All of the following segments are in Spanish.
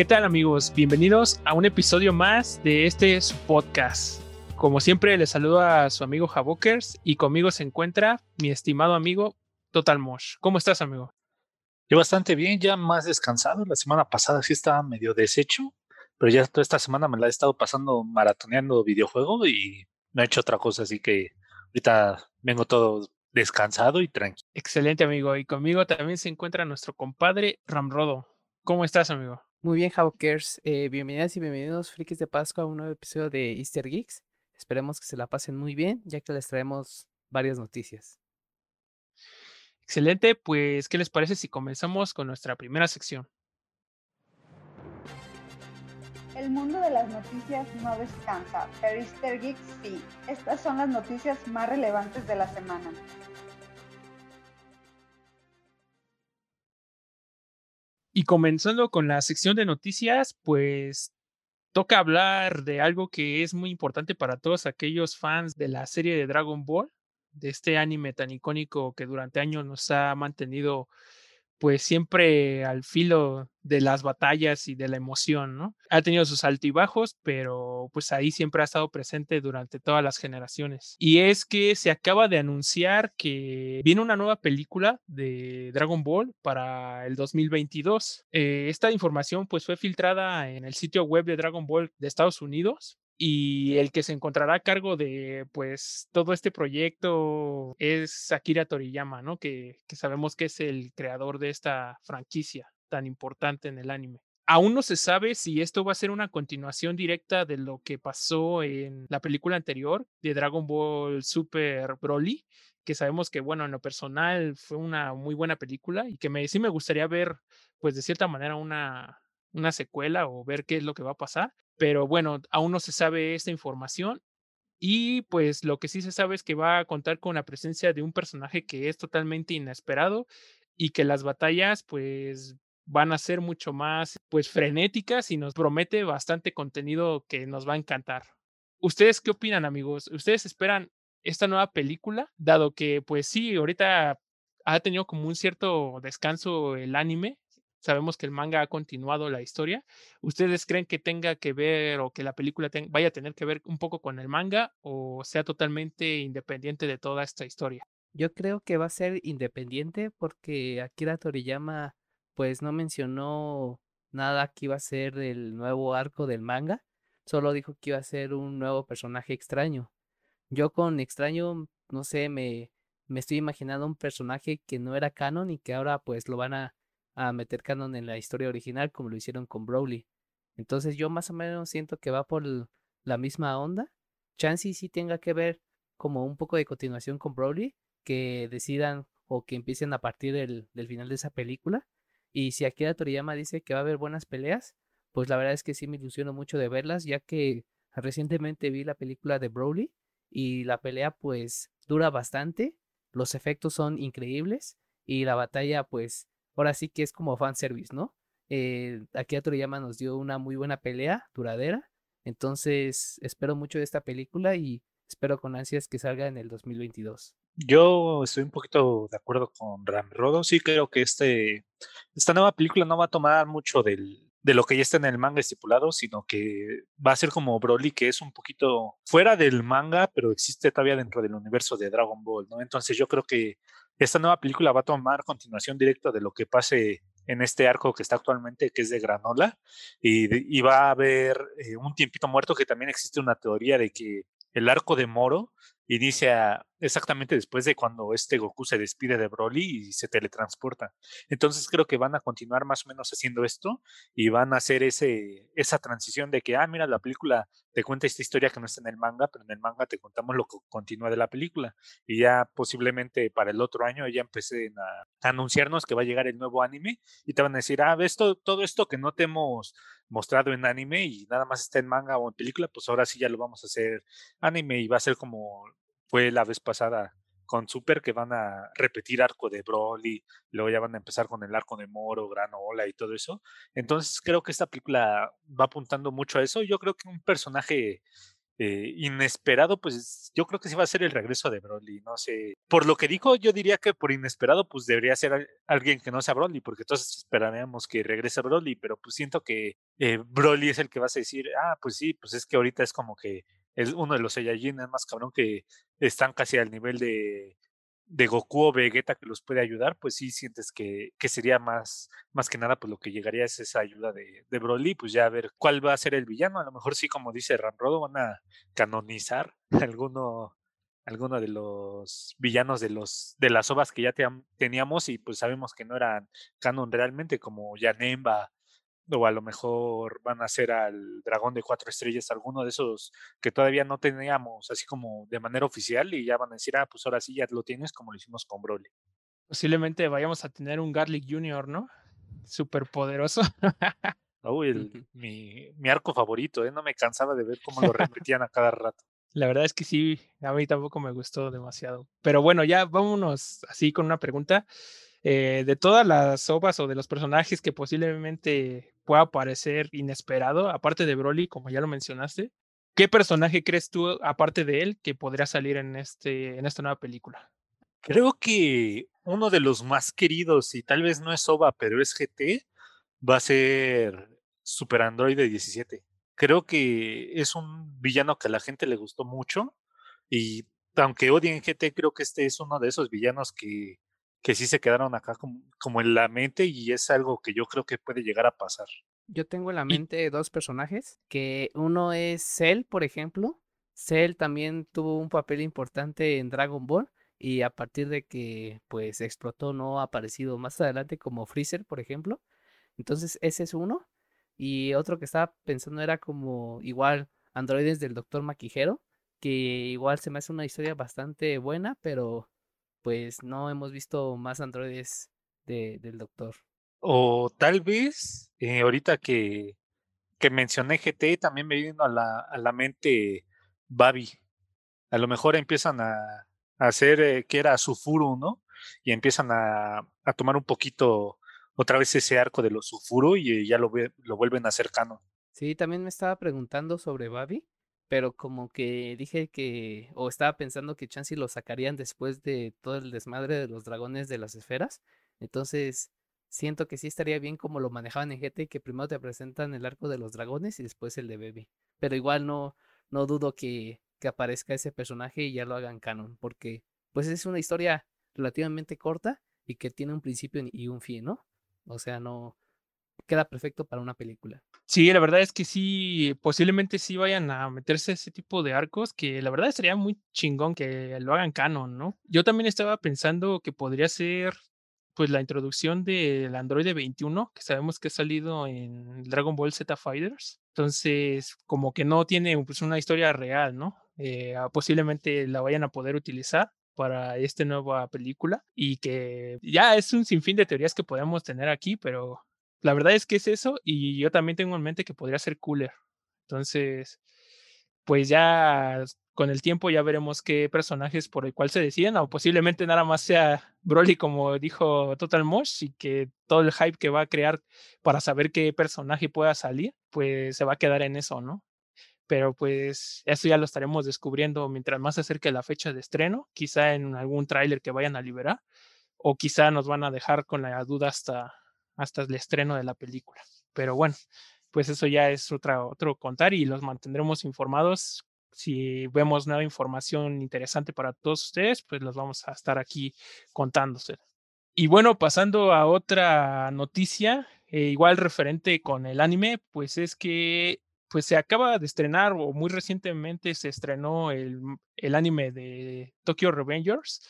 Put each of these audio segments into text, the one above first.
¿Qué tal amigos? Bienvenidos a un episodio más de este su podcast. Como siempre les saludo a su amigo Javokers y conmigo se encuentra mi estimado amigo Total Mosh. ¿Cómo estás amigo? Yo bastante bien, ya más descansado. La semana pasada sí estaba medio deshecho, pero ya toda esta semana me la he estado pasando maratoneando videojuego y no he hecho otra cosa, así que ahorita vengo todo descansado y tranquilo. Excelente amigo. Y conmigo también se encuentra nuestro compadre Ramrodo. ¿Cómo estás amigo? Muy bien, Javokers. Eh, bienvenidas y bienvenidos, frikis de Pascua, a un nuevo episodio de Easter Geeks. Esperemos que se la pasen muy bien, ya que les traemos varias noticias. Excelente, pues, ¿qué les parece si comenzamos con nuestra primera sección? El mundo de las noticias no descansa, pero Easter Geeks sí. Estas son las noticias más relevantes de la semana. Y comenzando con la sección de noticias, pues toca hablar de algo que es muy importante para todos aquellos fans de la serie de Dragon Ball, de este anime tan icónico que durante años nos ha mantenido pues siempre al filo de las batallas y de la emoción, ¿no? Ha tenido sus altibajos, pero pues ahí siempre ha estado presente durante todas las generaciones. Y es que se acaba de anunciar que viene una nueva película de Dragon Ball para el 2022. Eh, esta información pues fue filtrada en el sitio web de Dragon Ball de Estados Unidos y el que se encontrará a cargo de pues todo este proyecto es Akira Toriyama, ¿no? Que, que, sabemos que es el creador de esta franquicia tan importante en el anime. Aún no se sabe si esto va a ser una continuación directa de lo que pasó en la película anterior de Dragon Ball Super Broly, que sabemos que, bueno, en lo personal fue una muy buena película y que sí me gustaría ver, pues de cierta manera, una, una secuela o ver qué es lo que va a pasar. Pero bueno, aún no se sabe esta información. Y pues lo que sí se sabe es que va a contar con la presencia de un personaje que es totalmente inesperado y que las batallas pues van a ser mucho más pues frenéticas y nos promete bastante contenido que nos va a encantar. ¿Ustedes qué opinan, amigos? ¿Ustedes esperan esta nueva película? Dado que pues sí, ahorita ha tenido como un cierto descanso el anime, sabemos que el manga ha continuado la historia. ¿Ustedes creen que tenga que ver o que la película vaya a tener que ver un poco con el manga o sea totalmente independiente de toda esta historia? Yo creo que va a ser independiente porque Akira Toriyama pues no mencionó nada que iba a ser el nuevo arco del manga, solo dijo que iba a ser un nuevo personaje extraño. Yo con extraño, no sé, me, me estoy imaginando un personaje que no era canon y que ahora pues lo van a a meter canon en la historia original como lo hicieron con Broly. Entonces yo más o menos siento que va por la misma onda. Chansey sí tenga que ver como un poco de continuación con Broly, que decidan o que empiecen a partir del, final de esa película. Y si Akira Toriyama dice que va a haber buenas peleas, pues la verdad es que sí me ilusiono mucho de verlas, ya que recientemente vi la película de Broly y la pelea pues dura bastante, los efectos son increíbles y la batalla pues ahora sí que es como fanservice, ¿no? Eh, aquí a Toriyama nos dio una muy buena pelea, duradera. Entonces, espero mucho de esta película y espero con ansias que salga en el 2022. Yo estoy un poquito de acuerdo con Ram Rodo. Sí, creo que este, esta nueva película no va a tomar mucho del, de lo que ya está en el manga estipulado, sino que va a ser como Broly, que es un poquito fuera del manga, pero existe todavía dentro del universo de Dragon Ball, ¿no? Entonces yo creo que esta nueva película va a tomar continuación directa de lo que pase en este arco que está actualmente, que es de Granola, y, va a haber eh, un tiempito muerto que también existe una teoría de que el arco de Moro inicia exactamente después de cuando este Goku se despide de Broly y se teletransporta. Entonces creo que van a continuar más o menos haciendo esto y van a hacer ese, esa transición de que, ah, mira, la película te cuenta esta historia que no está en el manga, pero en el manga te contamos lo que continúa de la película. Y ya posiblemente para el otro año ya empecen a, anunciarnos que va a llegar el nuevo anime y te van a decir, ah, ves todo, todo esto que no te hemos mostrado en anime y nada más está en manga o en película, pues ahora sí ya lo vamos a hacer anime y va a ser como fue la vez pasada con Super que van a repetir arco de Broly, luego ya van a empezar con el arco de Moro, Granola y todo eso. Entonces creo que esta película va apuntando mucho a eso. Yo creo que un personaje eh, inesperado, pues yo creo que sí va a ser el regreso de Broly, no sé. Por lo que dijo, yo diría que por inesperado, pues debería ser alguien que no sea Broly, porque entonces esperaríamos que regrese Broly, pero pues siento que eh, Broly es el que vas a decir, ah, pues sí, pues es que ahorita es como que es uno de los Saiyajin más cabrón que están casi al nivel de, de Goku o Vegeta que los puede ayudar, pues sí sientes que, que, sería más, más que nada, pues lo que llegaría es esa ayuda de, de Broly, pues ya a ver cuál va a ser el villano. A lo mejor sí, como dice Ramrodo, van a canonizar alguno, alguno de los villanos de los de las ovas que ya teníamos y pues sabemos que no eran canon realmente, como Yanemba o a lo mejor van a ser al dragón de cuatro estrellas, alguno de esos que todavía no teníamos así como de manera oficial y ya van a decir, ah, pues ahora sí ya lo tienes como lo hicimos con Broly. Posiblemente vayamos a tener un Garlic Junior, ¿no? Súper poderoso. Uy, mi, mi, arco favorito, ¿eh? no me cansaba de ver cómo lo repetían a cada rato. La verdad es que sí, a mí tampoco me gustó demasiado. Pero bueno, ya vámonos así con una pregunta. Eh, de todas las obras o de los personajes que posiblemente pueda parecer inesperado, aparte de Broly, como ya lo mencionaste, ¿qué personaje crees tú, aparte de él, que podría salir en, este, en esta nueva película? Creo que uno de los más queridos, y tal vez no es OVA, pero es GT, va a ser Super Android 17. Creo que es un villano que a la gente le gustó mucho y aunque odien GT, creo que este es uno de esos villanos que que sí se quedaron acá como, en la mente y es algo que yo creo que puede llegar a pasar. Yo tengo en la mente dos personajes, que uno es Cell, por ejemplo. Cell también tuvo un papel importante en Dragon Ball y a partir de que pues explotó no ha aparecido más adelante como Freezer, por ejemplo. Entonces ese es uno. Y otro que estaba pensando era como igual androides del Doctor Maquijero, que igual se me hace una historia bastante buena, pero pues no hemos visto más androides de, del doctor. O tal vez, eh, ahorita que, que mencioné GT, también me vino a la, a la mente Babi. A lo mejor empiezan a, a hacer eh, que era Sufuru, ¿no? Y empiezan a, a, tomar un poquito otra vez ese arco de los Sufuru y ya lo, lo vuelven a cercano. Sí, también me estaba preguntando sobre Babi pero como que dije que, o estaba pensando que Chansey lo sacarían después de todo el desmadre de los dragones de las esferas. Entonces, siento que sí estaría bien como lo manejaban en GT, que primero te presentan el arco de los dragones y después el de Baby. Pero igual no, no dudo que, que aparezca ese personaje y ya lo hagan canon, porque pues es una historia relativamente corta y que tiene un principio y un fin, ¿no? O sea, no, queda perfecto para una película. Sí, la verdad es que sí, posiblemente sí vayan a meterse ese tipo de arcos, que la verdad sería muy chingón que lo hagan canon, ¿no? Yo también estaba pensando que podría ser pues la introducción del Android 21, que sabemos que ha salido en Dragon Ball Z Fighters. Entonces, como que no tiene pues, una historia real, ¿no? Eh, ah, posiblemente la vayan a poder utilizar para esta nueva película y que ya es un sinfín de teorías que podemos tener aquí, pero la verdad es que es eso y yo también tengo en mente que podría ser cooler. Entonces, pues ya con el tiempo ya veremos qué personajes por el cual se deciden o posiblemente nada más sea Broly como dijo Total Mosh y que todo el hype que va a crear para saber qué personaje pueda salir, pues se va a quedar en eso, ¿no? Pero pues eso ya lo estaremos descubriendo mientras más se acerque la fecha de estreno, quizá en algún tráiler que vayan a liberar o quizá nos van a dejar con la duda hasta hasta el estreno de la película. Pero bueno, pues eso ya es otra, otro contar y los mantendremos informados. Si vemos nueva información interesante para todos ustedes, pues los vamos a estar aquí contándose. Y bueno, pasando a otra noticia, eh, igual referente con el anime, pues es que pues se acaba de estrenar o muy recientemente se estrenó el, el anime de Tokyo Revengers,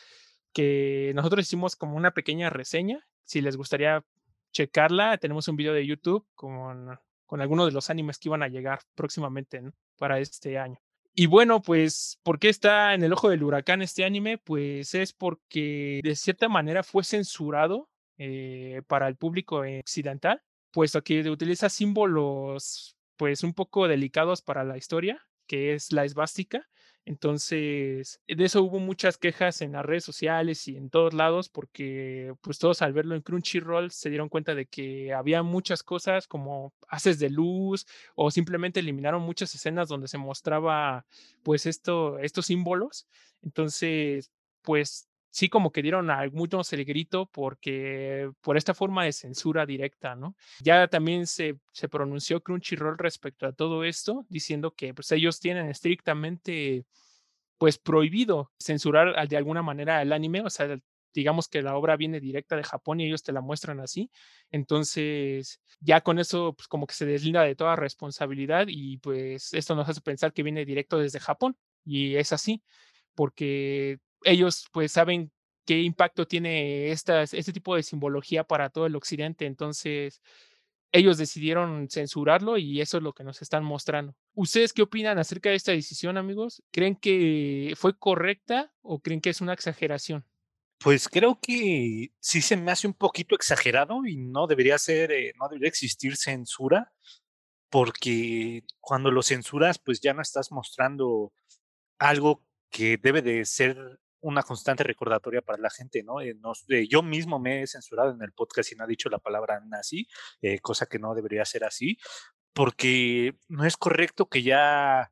que nosotros hicimos como una pequeña reseña. Si les gustaría checarla, tenemos un video de YouTube con, con algunos de los animes que iban a llegar próximamente para este año. Y bueno, pues, ¿por qué está en el ojo del huracán este anime? Pues es porque de cierta manera fue censurado eh, para el público occidental, puesto que utiliza símbolos pues un poco delicados para la historia, que es la esvástica, entonces, de eso hubo muchas quejas en las redes sociales y en todos lados, porque pues todos al verlo en Crunchyroll se dieron cuenta de que había muchas cosas como haces de luz o simplemente eliminaron muchas escenas donde se mostraba pues esto, estos símbolos. Entonces, pues sí como que dieron a algunos el grito porque por esta forma de censura directa, ¿no? Ya también se, se pronunció Crunchyroll respecto a todo esto, diciendo que pues ellos tienen estrictamente pues prohibido censurar de alguna manera el anime, o sea, digamos que la obra viene directa de Japón y ellos te la muestran así. Entonces, ya con eso, pues como que se deslinda de toda responsabilidad y pues esto nos hace pensar que viene directo desde Japón y es así, porque ellos pues saben qué impacto tiene estas, este tipo de simbología para todo el occidente. Entonces, ellos decidieron censurarlo y eso es lo que nos están mostrando. ¿Ustedes qué opinan acerca de esta decisión, amigos? ¿Creen que fue correcta o creen que es una exageración? Pues creo que sí se me hace un poquito exagerado y no debería ser, eh, no debería existir censura, porque cuando lo censuras, pues ya no estás mostrando algo que debe de ser una constante recordatoria para la gente, ¿no? Eh, eh, yo mismo me he censurado en el podcast y no he dicho la palabra nazi, eh, cosa que no debería ser así, porque no es correcto que ya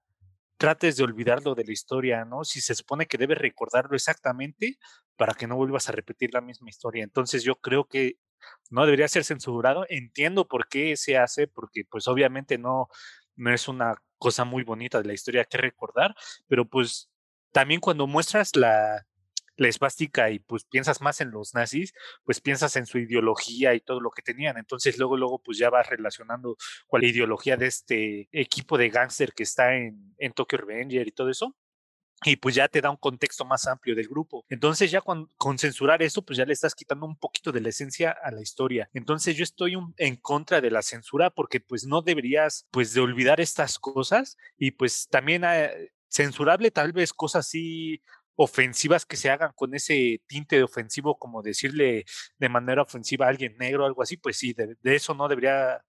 trates de olvidarlo de la historia, ¿no? Si se supone que debes recordarlo exactamente para que no vuelvas a repetir la misma historia. Entonces yo creo que no debería ser censurado. Entiendo por qué se hace, porque pues obviamente no, no es una cosa muy bonita de la historia que recordar, pero pues también cuando muestras la, la esvástica y pues piensas más en los nazis, pues piensas en su ideología y todo lo que tenían. Entonces luego, luego pues ya vas relacionando con la ideología de este equipo de gángster que está en, en Tokyo Revenger y todo eso. Y pues ya te da un contexto más amplio del grupo. Entonces ya con, con, censurar eso, pues ya le estás quitando un poquito de la esencia a la historia. Entonces yo estoy en contra de la censura porque pues no deberías pues de olvidar estas cosas y pues también eh, censurable tal vez cosas así ofensivas que se hagan con ese tinte de ofensivo, como decirle de manera ofensiva a alguien negro, algo así, pues sí, de, eso no debería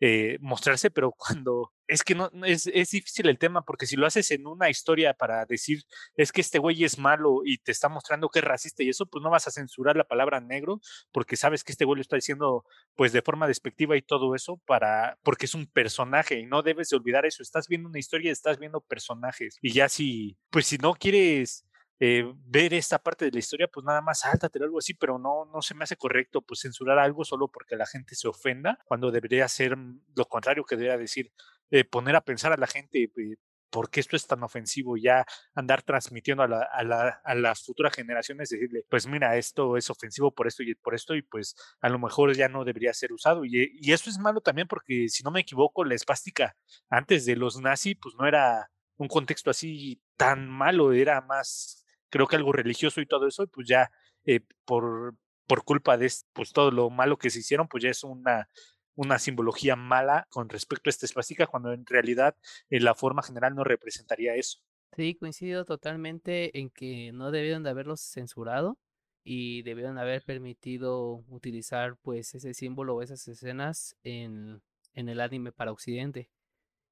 eh, mostrarse, pero cuando es que no es, es, difícil el tema, porque si lo haces en una historia para decir es que este güey es malo y te está mostrando que es racista y eso, pues no vas a censurar la palabra negro, porque sabes que este güey lo está diciendo pues de forma despectiva y todo eso, para, porque es un personaje y no debes de olvidar eso. Estás viendo una historia estás viendo personajes. Y ya si, pues si no quieres eh, ver esta parte de la historia, pues nada más sáltate algo así, pero no, no se me hace correcto pues censurar algo solo porque la gente se ofenda, cuando debería ser lo contrario que debería decir, eh, poner a pensar a la gente eh, por qué esto es tan ofensivo, ya andar transmitiendo a, la, a, la, a, las futuras generaciones, decirle, pues mira, esto es ofensivo por esto y por esto, y pues a lo mejor ya no debería ser usado. Y, y eso es malo también porque, si no me equivoco, la espástica antes de los nazis, pues no era un contexto así tan malo, era más creo que algo religioso y todo eso, pues ya eh, por, por culpa de pues, todo lo malo que se hicieron, pues ya es una, una simbología mala con respecto a esta espástica, cuando en realidad eh, la forma general no representaría eso. Sí, coincido totalmente en que no debieron de haberlos censurado y debieron haber permitido utilizar pues ese símbolo o esas escenas en, en el anime para Occidente.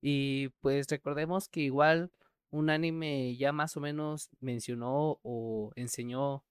Y pues recordemos que igual un anime ya más o menos mencionó o enseñó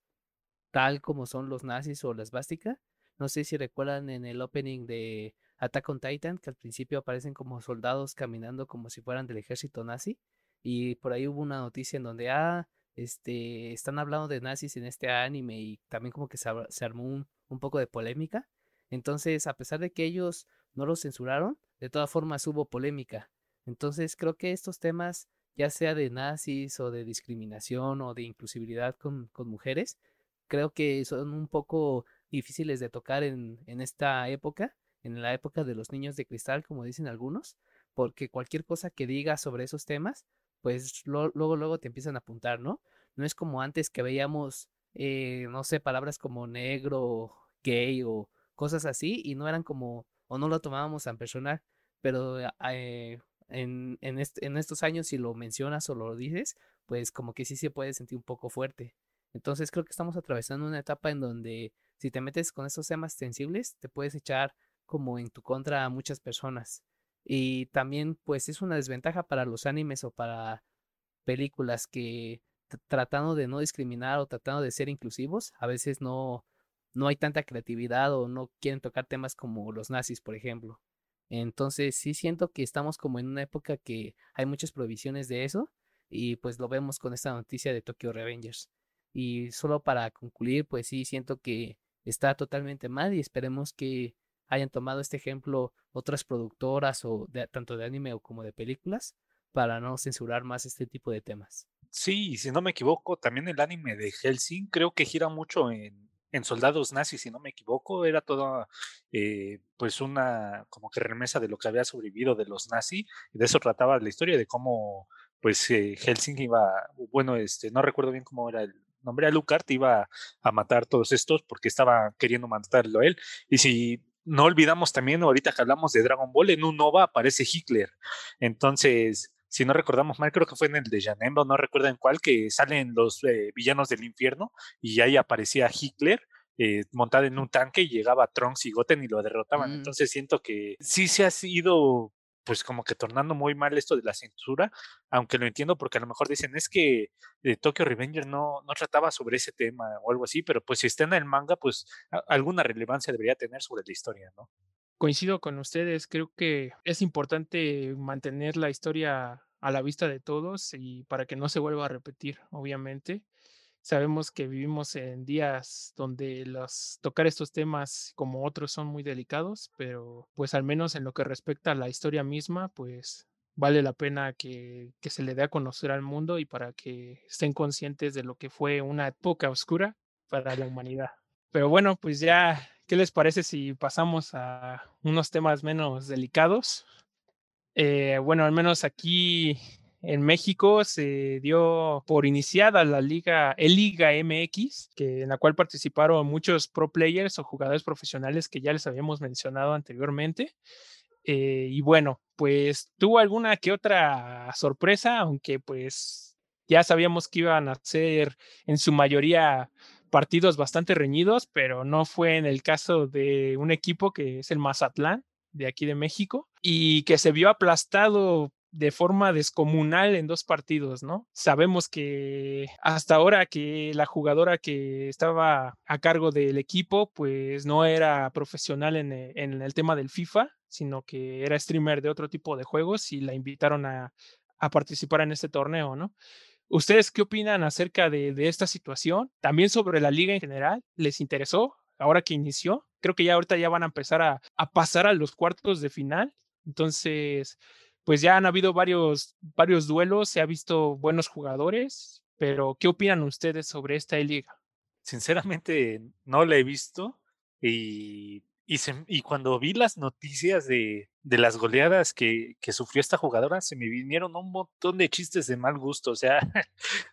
tal como son los nazis o las básicas. No sé si recuerdan en el opening de Attack on Titan que al principio aparecen como soldados caminando como si fueran del ejército nazi y por ahí hubo una noticia en donde ah este están hablando de nazis en este anime y también como que se, armó un, un poco de polémica. Entonces, a pesar de que ellos no lo censuraron, de todas formas hubo polémica. Entonces, creo que estos temas ya sea de nazis o de discriminación o de inclusividad con, con mujeres, creo que son un poco difíciles de tocar en, en esta época, en la época de los niños de cristal, como dicen algunos, porque cualquier cosa que digas sobre esos temas, pues luego, luego te empiezan a apuntar, ¿no? No es como antes que veíamos, eh, no sé, palabras como negro, gay o cosas así y no eran como, o no lo tomábamos tan personal, pero eh, en, en, estos años si lo mencionas o lo dices, pues como que sí se puede sentir un poco fuerte. Entonces creo que estamos atravesando una etapa en donde si te metes con estos temas sensibles, te puedes echar como en tu contra a muchas personas. Y también pues es una desventaja para los animes o para películas que tratando de no discriminar o tratando de ser inclusivos, a veces no, no hay tanta creatividad o no quieren tocar temas como los nazis, por ejemplo. Entonces sí siento que estamos como en una época que hay muchas prohibiciones de eso y pues lo vemos con esta noticia de Tokyo Revengers. Y solo para concluir, pues sí siento que está totalmente mal y esperemos que hayan tomado este ejemplo otras productoras o de, tanto de anime o como de películas para no censurar más este tipo de temas. Sí, si no me equivoco, también el anime de Helsing creo que gira mucho en, en soldados nazis, si no me equivoco, era toda eh, pues una como que remesa de lo que había sobrevivido de los nazis, y de eso trataba la historia, de cómo pues eh, Helsing iba, bueno, este, no recuerdo bien cómo era el nombre, Alucard iba a matar todos estos porque estaba queriendo matarlo a él, y si no olvidamos también, ahorita que hablamos de Dragon Ball, en un Nova aparece Hitler. Entonces, si no recordamos mal, creo que fue en el de Janemba, no recuerdo en cuál, que salen los eh, villanos del infierno y ahí aparecía Hitler. Eh, montado en un tanque y llegaba Trunks y Goten y lo derrotaban. Mm. Entonces siento que sí se ha sido pues como que tornando muy mal esto de la censura, aunque lo entiendo porque a lo mejor dicen es que eh, Tokyo Revenger no, no trataba sobre ese tema o algo así, pero pues si está en el manga, pues alguna relevancia debería tener sobre la historia, ¿no? Coincido con ustedes, creo que es importante mantener la historia a la vista de todos y para que no se vuelva a repetir, obviamente. Sabemos que vivimos en días donde los tocar estos temas como otros son muy delicados, pero pues al menos en lo que respecta a la historia misma, pues vale la pena que, que se le dé a conocer al mundo y para que estén conscientes de lo que fue una época oscura para la humanidad. Pero bueno, pues ya, ¿qué les parece si pasamos a unos temas menos delicados? Eh, bueno, al menos aquí en México se dio por iniciada la liga, el Liga MX, que, en la cual participaron muchos pro players o jugadores profesionales que ya les habíamos mencionado anteriormente. Eh, y bueno, pues tuvo alguna que otra sorpresa, aunque pues ya sabíamos que iban a ser en su mayoría partidos bastante reñidos, pero no fue en el caso de un equipo que es el Mazatlán de aquí de México y que se vio aplastado de forma descomunal en dos partidos, ¿no? Sabemos que hasta ahora que la jugadora que estaba a cargo del equipo, pues no era profesional en, eh, el tema del FIFA, sino que era streamer de otro tipo de juegos y la invitaron a, participar en este torneo, ¿no? ¿Ustedes qué opinan acerca de, esta situación? También sobre la liga en general, ¿les interesó ahora que inició? Creo que ya ahorita ya van a empezar a, a pasar a los cuartos de final. Entonces, pues ya han habido varios, varios duelos, se ha visto buenos jugadores, pero ¿qué opinan ustedes sobre esta liga? Sinceramente, no la he visto y, y, cuando vi las noticias de, las goleadas que, sufrió esta jugadora, se me vinieron un montón de chistes de mal gusto, o sea,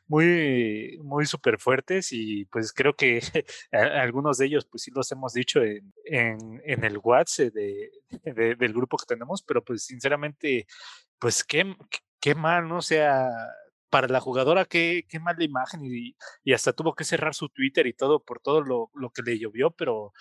muy, muy súper fuertes y pues creo que algunos de ellos pues sí los hemos dicho en, el WhatsApp de, del grupo que tenemos, pero pues sinceramente, pues qué, qué mal, ¿no? O sea, para la jugadora, qué, qué mala imagen y, y, hasta tuvo que cerrar su Twitter y todo por todo lo, lo que le llovió, pero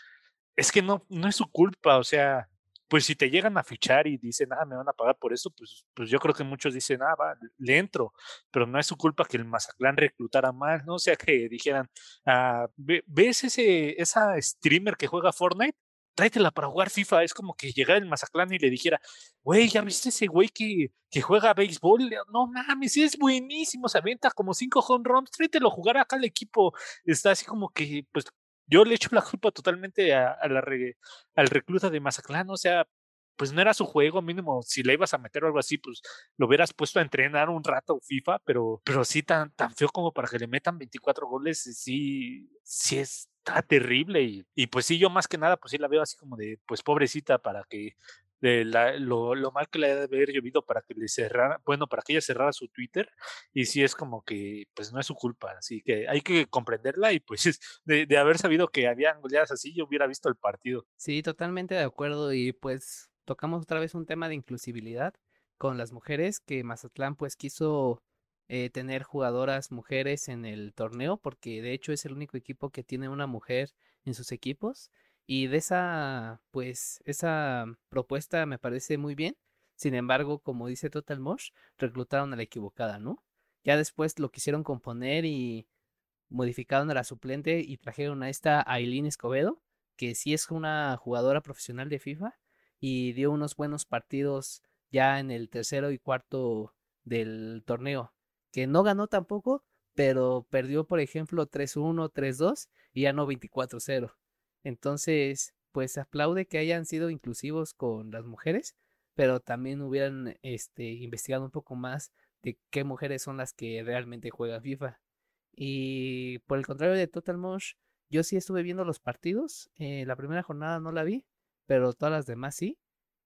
es que no, no es su culpa, o sea, pues si te llegan a fichar y dicen, ah, me van a pagar por eso, pues, pues yo creo que muchos dicen, ah, va, le entro, pero no es su culpa que el Mazatlán reclutara más, ¿no? O sea, que dijeran, ah, ¿ves ese, esa streamer que juega Fortnite? Tráetela para jugar FIFA. Es como que llegara el Mazatlán y le dijera, güey, ¿ya viste ese güey que, que juega béisbol? No mames, es buenísimo, se avienta como cinco home runs, tráetelo a jugar acá al equipo. Está así como que, pues, yo le echo la culpa totalmente a, la al recluta de Mazatlán, o sea, pues no era su juego, mínimo, si le ibas a meter o algo así, pues lo hubieras puesto a entrenar un rato FIFA, pero, pero sí tan, tan feo como para que le metan 24 goles, sí, sí está terrible y, y pues sí, yo más que nada, pues sí la veo así como de, pues pobrecita, para que de la, lo, mal que le ha de haber llovido para que le cerrara, bueno, para que ella cerrara su Twitter, y sí es como que, pues no es su culpa, así que hay que comprenderla y pues de, de haber sabido que habían goleadas así, yo hubiera visto el partido. Sí, totalmente de acuerdo, y pues tocamos otra vez un tema de inclusibilidad con las mujeres, que Mazatlán pues quiso eh, tener jugadoras mujeres en el torneo, porque de hecho es el único equipo que tiene una mujer en sus equipos. Y de esa, pues, esa propuesta me parece muy bien. Sin embargo, como dice Total Mosh, reclutaron a la equivocada, ¿no? Ya después lo quisieron componer y modificaron a la suplente y trajeron a esta Aileen Escobedo, que sí es una jugadora profesional de FIFA y dio unos buenos partidos ya en el tercero y cuarto del torneo, que no ganó tampoco, pero perdió, por ejemplo, 3-1, 3-2 y ya no 24-0. Entonces, pues aplaude que hayan sido inclusivos con las mujeres, pero también hubieran este, investigado un poco más de qué mujeres son las que realmente juegan FIFA. Y por el contrario de Total Mosh, yo sí estuve viendo los partidos. Eh, la primera jornada no la vi, pero todas las demás sí.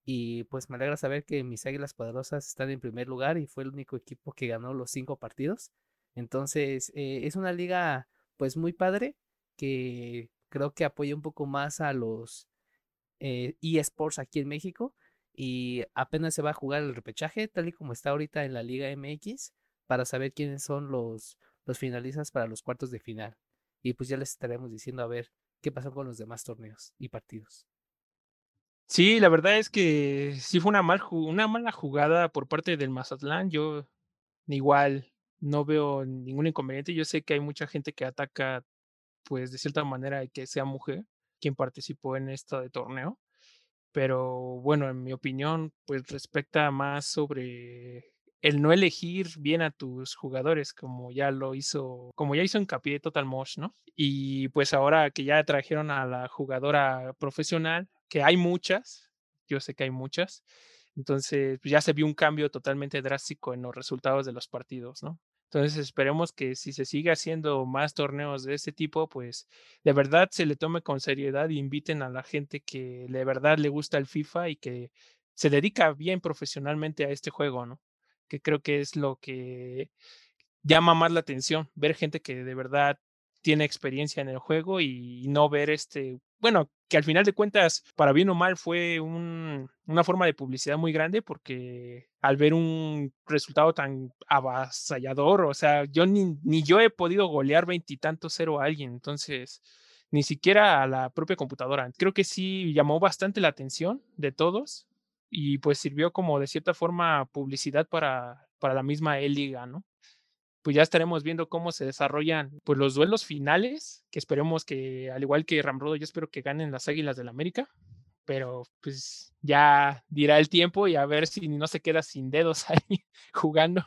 Y pues me alegra saber que mis Águilas Poderosas están en primer lugar y fue el único equipo que ganó los cinco partidos. Entonces, eh, es una liga pues muy padre que creo que apoya un poco más a los eh, eSports aquí en México y apenas se va a jugar el repechaje tal y como está ahorita en la Liga MX para saber quiénes son los, los finalistas para los cuartos de final. Y pues ya les estaremos diciendo a ver qué pasó con los demás torneos y partidos. Sí, la verdad es que sí fue una, mal, una mala jugada por parte del Mazatlán. Yo igual no veo ningún inconveniente. Yo sé que hay mucha gente que ataca pues de cierta manera que sea mujer quien participó en este torneo. Pero bueno, en mi opinión, pues respecta más sobre el no elegir bien a tus jugadores, como ya lo hizo, como ya hizo hincapié Total Mosh, ¿no? Y pues ahora que ya trajeron a la jugadora profesional, que hay muchas, yo sé que hay muchas, entonces pues ya se vio un cambio totalmente drástico en los resultados de los partidos, ¿no? Entonces esperemos que si se sigue haciendo más torneos de este tipo, pues de verdad se le tome con seriedad y inviten a la gente que de verdad le gusta el FIFA y que se dedica bien profesionalmente a este juego, ¿no? Que creo que es lo que llama más la atención, ver gente que de verdad tiene experiencia en el juego y no ver este, bueno, que al final de cuentas, para bien o mal, fue un, una forma de publicidad muy grande porque al ver un resultado tan avasallador, o sea, yo ni, ni yo he podido golear veintitantos cero a alguien, entonces, ni siquiera a la propia computadora. Creo que sí llamó bastante la atención de todos y pues sirvió como de cierta forma publicidad para, para la misma E-Liga, ¿no? Pues ya estaremos viendo cómo se desarrollan pues los duelos finales, que esperemos que al igual que Ramrodo, yo espero que ganen las Águilas del América, pero pues ya dirá el tiempo y a ver si no se queda sin dedos ahí jugando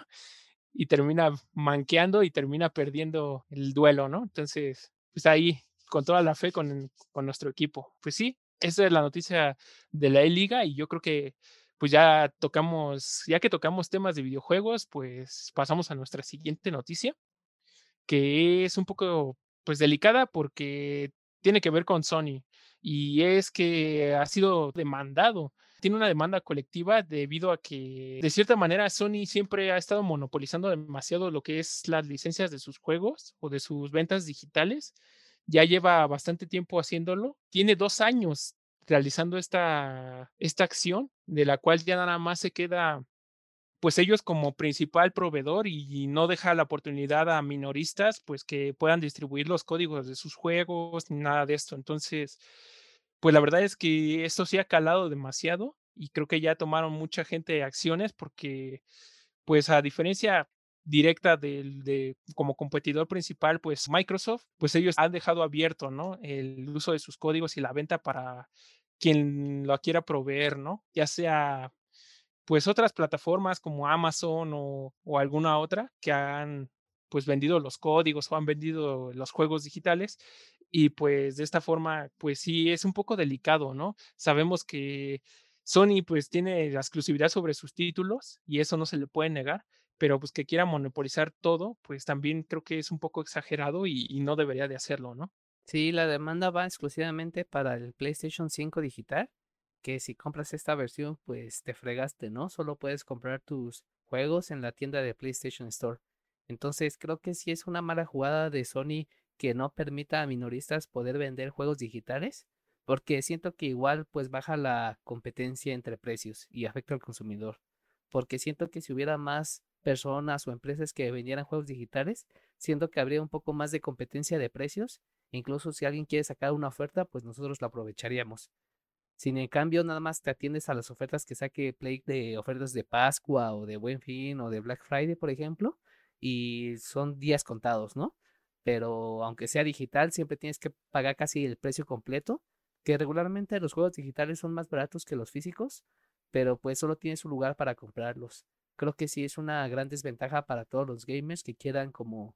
y termina manqueando y termina perdiendo el duelo, ¿no? Entonces, pues ahí con toda la fe con, con nuestro equipo. Pues sí, esa es la noticia de la E-Liga y yo creo que pues ya tocamos, ya que tocamos temas de videojuegos, pues pasamos a nuestra siguiente noticia, que es un poco, pues delicada porque tiene que ver con Sony y es que ha sido demandado. Tiene una demanda colectiva debido a que, de cierta manera, Sony siempre ha estado monopolizando demasiado lo que es las licencias de sus juegos o de sus ventas digitales. Ya lleva bastante tiempo haciéndolo. Tiene dos años realizando esta, esta acción, de la cual ya nada más se queda pues ellos como principal proveedor y no deja la oportunidad a minoristas pues que puedan distribuir los códigos de sus juegos ni nada de esto. Entonces, pues la verdad es que esto sí ha calado demasiado y creo que ya tomaron mucha gente acciones porque pues a diferencia directa del de como competidor principal, pues Microsoft, pues ellos han dejado abierto, ¿no? El uso de sus códigos y la venta para quien lo quiera proveer, ¿no? Ya sea pues otras plataformas como Amazon o, o alguna otra que han pues vendido los códigos o han vendido los juegos digitales y pues de esta forma pues sí es un poco delicado, ¿no? Sabemos que Sony pues tiene la exclusividad sobre sus títulos y eso no se le puede negar, pero pues que quiera monopolizar todo, pues también creo que es un poco exagerado y, no debería de hacerlo, ¿no? Sí, la demanda va exclusivamente para el PlayStation 5 digital que si compras esta versión, pues te fregaste, ¿no? Solo puedes comprar tus juegos en la tienda de PlayStation Store. Entonces creo que sí es una mala jugada de Sony que no permita a minoristas poder vender juegos digitales, porque siento que igual pues baja la competencia entre precios y afecta al consumidor, porque siento que si hubiera más personas o empresas que vendieran juegos digitales, siento que habría un poco más de competencia de precios, incluso si alguien quiere sacar una oferta, pues nosotros la aprovecharíamos. Sin en cambio, nada más te atiendes a las ofertas que saque Play de ofertas de Pascua o de Buen Fin o de Black Friday, por ejemplo, y son días contados, ¿no? Pero aunque sea digital, siempre tienes que pagar casi el precio completo, que regularmente los juegos digitales son más baratos que los físicos, pero pues solo tienes su lugar para comprarlos. Creo que sí es una gran desventaja para todos los gamers que quieran como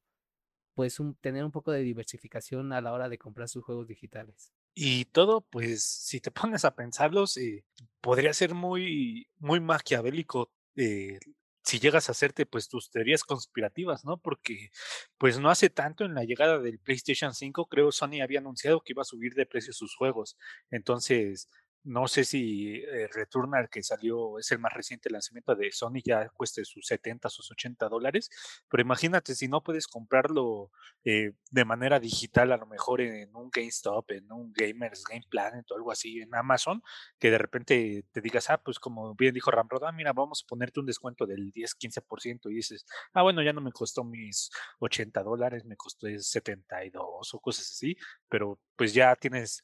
pues tener un poco de diversificación a la hora de comprar sus juegos digitales. Y todo, pues, si te pones a pensarlos, eh, podría ser muy, muy maquiavélico eh, si llegas a hacerte pues tus teorías conspirativas, ¿no? Porque pues no hace tanto en la llegada del PlayStation 5, creo Sony había anunciado que iba a subir de precio sus juegos. Entonces, no sé si eh, Returnal, que salió, es el más reciente lanzamiento de Sony, ya cueste sus 70, sus 80 dólares. Pero imagínate si no puedes comprarlo eh, de manera digital, a lo mejor en un GameStop, en un Gamers Game Planet o algo así, en Amazon, que de repente te digas, ah, pues como bien dijo Ramrod, ah, mira, vamos a ponerte un descuento del 10, 15% y dices, ah, bueno, ya no me costó mis 80 dólares, me costó 72 o cosas así, pero pues ya tienes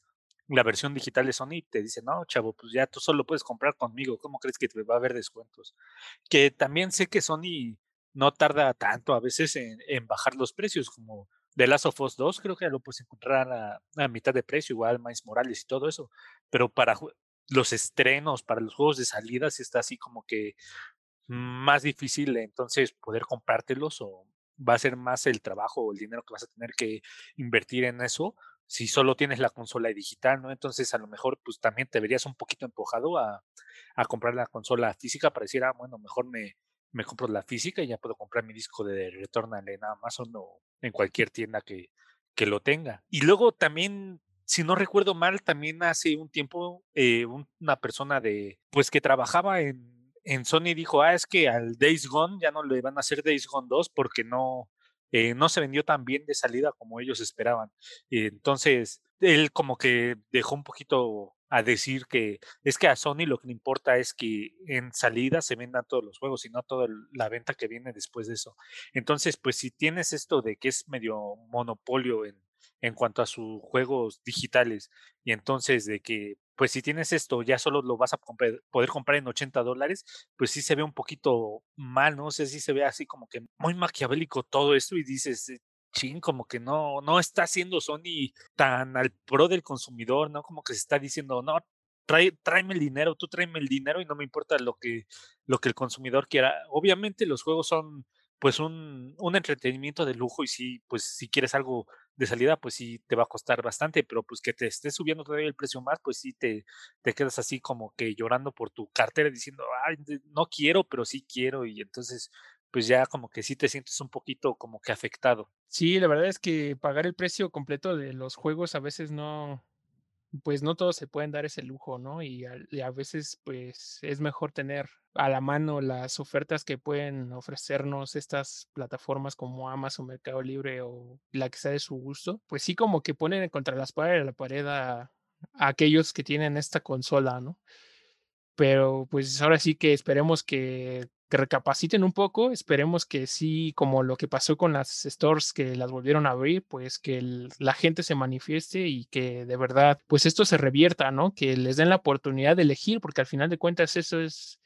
la versión digital de Sony te dice, no, chavo, pues ya tú solo puedes comprar conmigo, ¿cómo crees que te va a haber descuentos? Que también sé que Sony no tarda tanto a veces en, bajar los precios, como The Last of Us 2, creo que lo puedes encontrar a, a mitad de precio, igual Miles Morales y todo eso, pero para los estrenos, para los juegos de salida, sí está así como que más difícil entonces poder comprártelos o va a ser más el trabajo o el dinero que vas a tener que invertir en eso si solo tienes la consola digital, ¿no? Entonces a lo mejor pues también te verías un poquito empujado a, a comprar la consola física para decir, ah, bueno, mejor me, me compro la física y ya puedo comprar mi disco de Returnal en Amazon o en cualquier tienda que, que lo tenga. Y luego también, si no recuerdo mal, también hace un tiempo eh, una persona de, pues que trabajaba en, en Sony dijo, ah, es que al Days Gone ya no le van a hacer Days Gone 2 porque no, eh, no se vendió tan bien de salida como ellos esperaban. entonces, él como que dejó un poquito a decir que es que a Sony lo que le importa es que en salida se vendan todos los juegos y no toda la venta que viene después de eso. Entonces, pues si tienes esto de que es medio monopolio en, en cuanto a sus juegos digitales y entonces de que pues si tienes esto ya solo lo vas a poder comprar en 80 dólares, pues sí se ve un poquito mal, ¿no? O sea, sí se ve así como que muy maquiavélico todo esto y dices, eh, chin, como que no, no está haciendo Sony tan al pro del consumidor, ¿no? Como que se está diciendo, no, trae, tráeme el dinero, tú tráeme el dinero y no me importa lo que, lo que el consumidor quiera. Obviamente los juegos son pues un, un entretenimiento de lujo y si, pues si quieres algo de salida, pues sí te va a costar bastante, pero pues que te esté subiendo todavía el precio más, pues sí te, te quedas así como que llorando por tu cartera diciendo, ay, no quiero, pero sí quiero, y entonces pues ya como que sí te sientes un poquito como que afectado. Sí, la verdad es que pagar el precio completo de los juegos a veces no, pues no todos se pueden dar ese lujo, ¿no? Y a, veces pues es mejor tener a la mano las ofertas que pueden ofrecernos estas plataformas como Amazon, Mercado Libre o la que sea de su gusto. Pues sí como que ponen contra las paredes de la pared a aquellos que tienen esta consola, ¿no? Pero pues ahora sí que esperemos que recapaciten un poco, esperemos que sí, como lo que pasó con las stores que las volvieron a abrir, pues que la gente se manifieste y que de verdad, pues esto se revierta, ¿no? Que les den la oportunidad de elegir, porque al final de cuentas eso es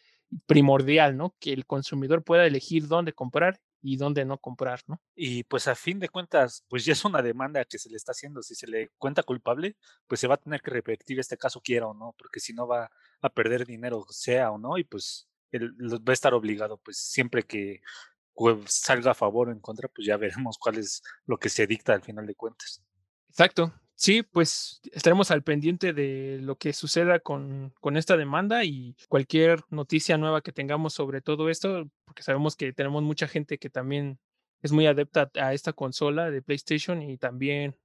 primordial, ¿no? Que el consumidor pueda elegir dónde comprar y dónde no comprar, ¿no? Y pues a fin de cuentas, pues ya es una demanda que se le está haciendo. Si se le cuenta culpable, pues se va a tener que repetir este caso quiera o no, porque si no va a perder dinero, sea o no, y pues él va a estar obligado, pues siempre que pues, salga a favor o en contra, pues ya veremos cuál es lo que se dicta al final de cuentas. Exacto. Sí, pues estaremos al pendiente de lo que suceda con, con esta demanda y cualquier noticia nueva que tengamos sobre todo esto, porque sabemos que tenemos mucha gente que también es muy adepta a esta consola de PlayStation y también,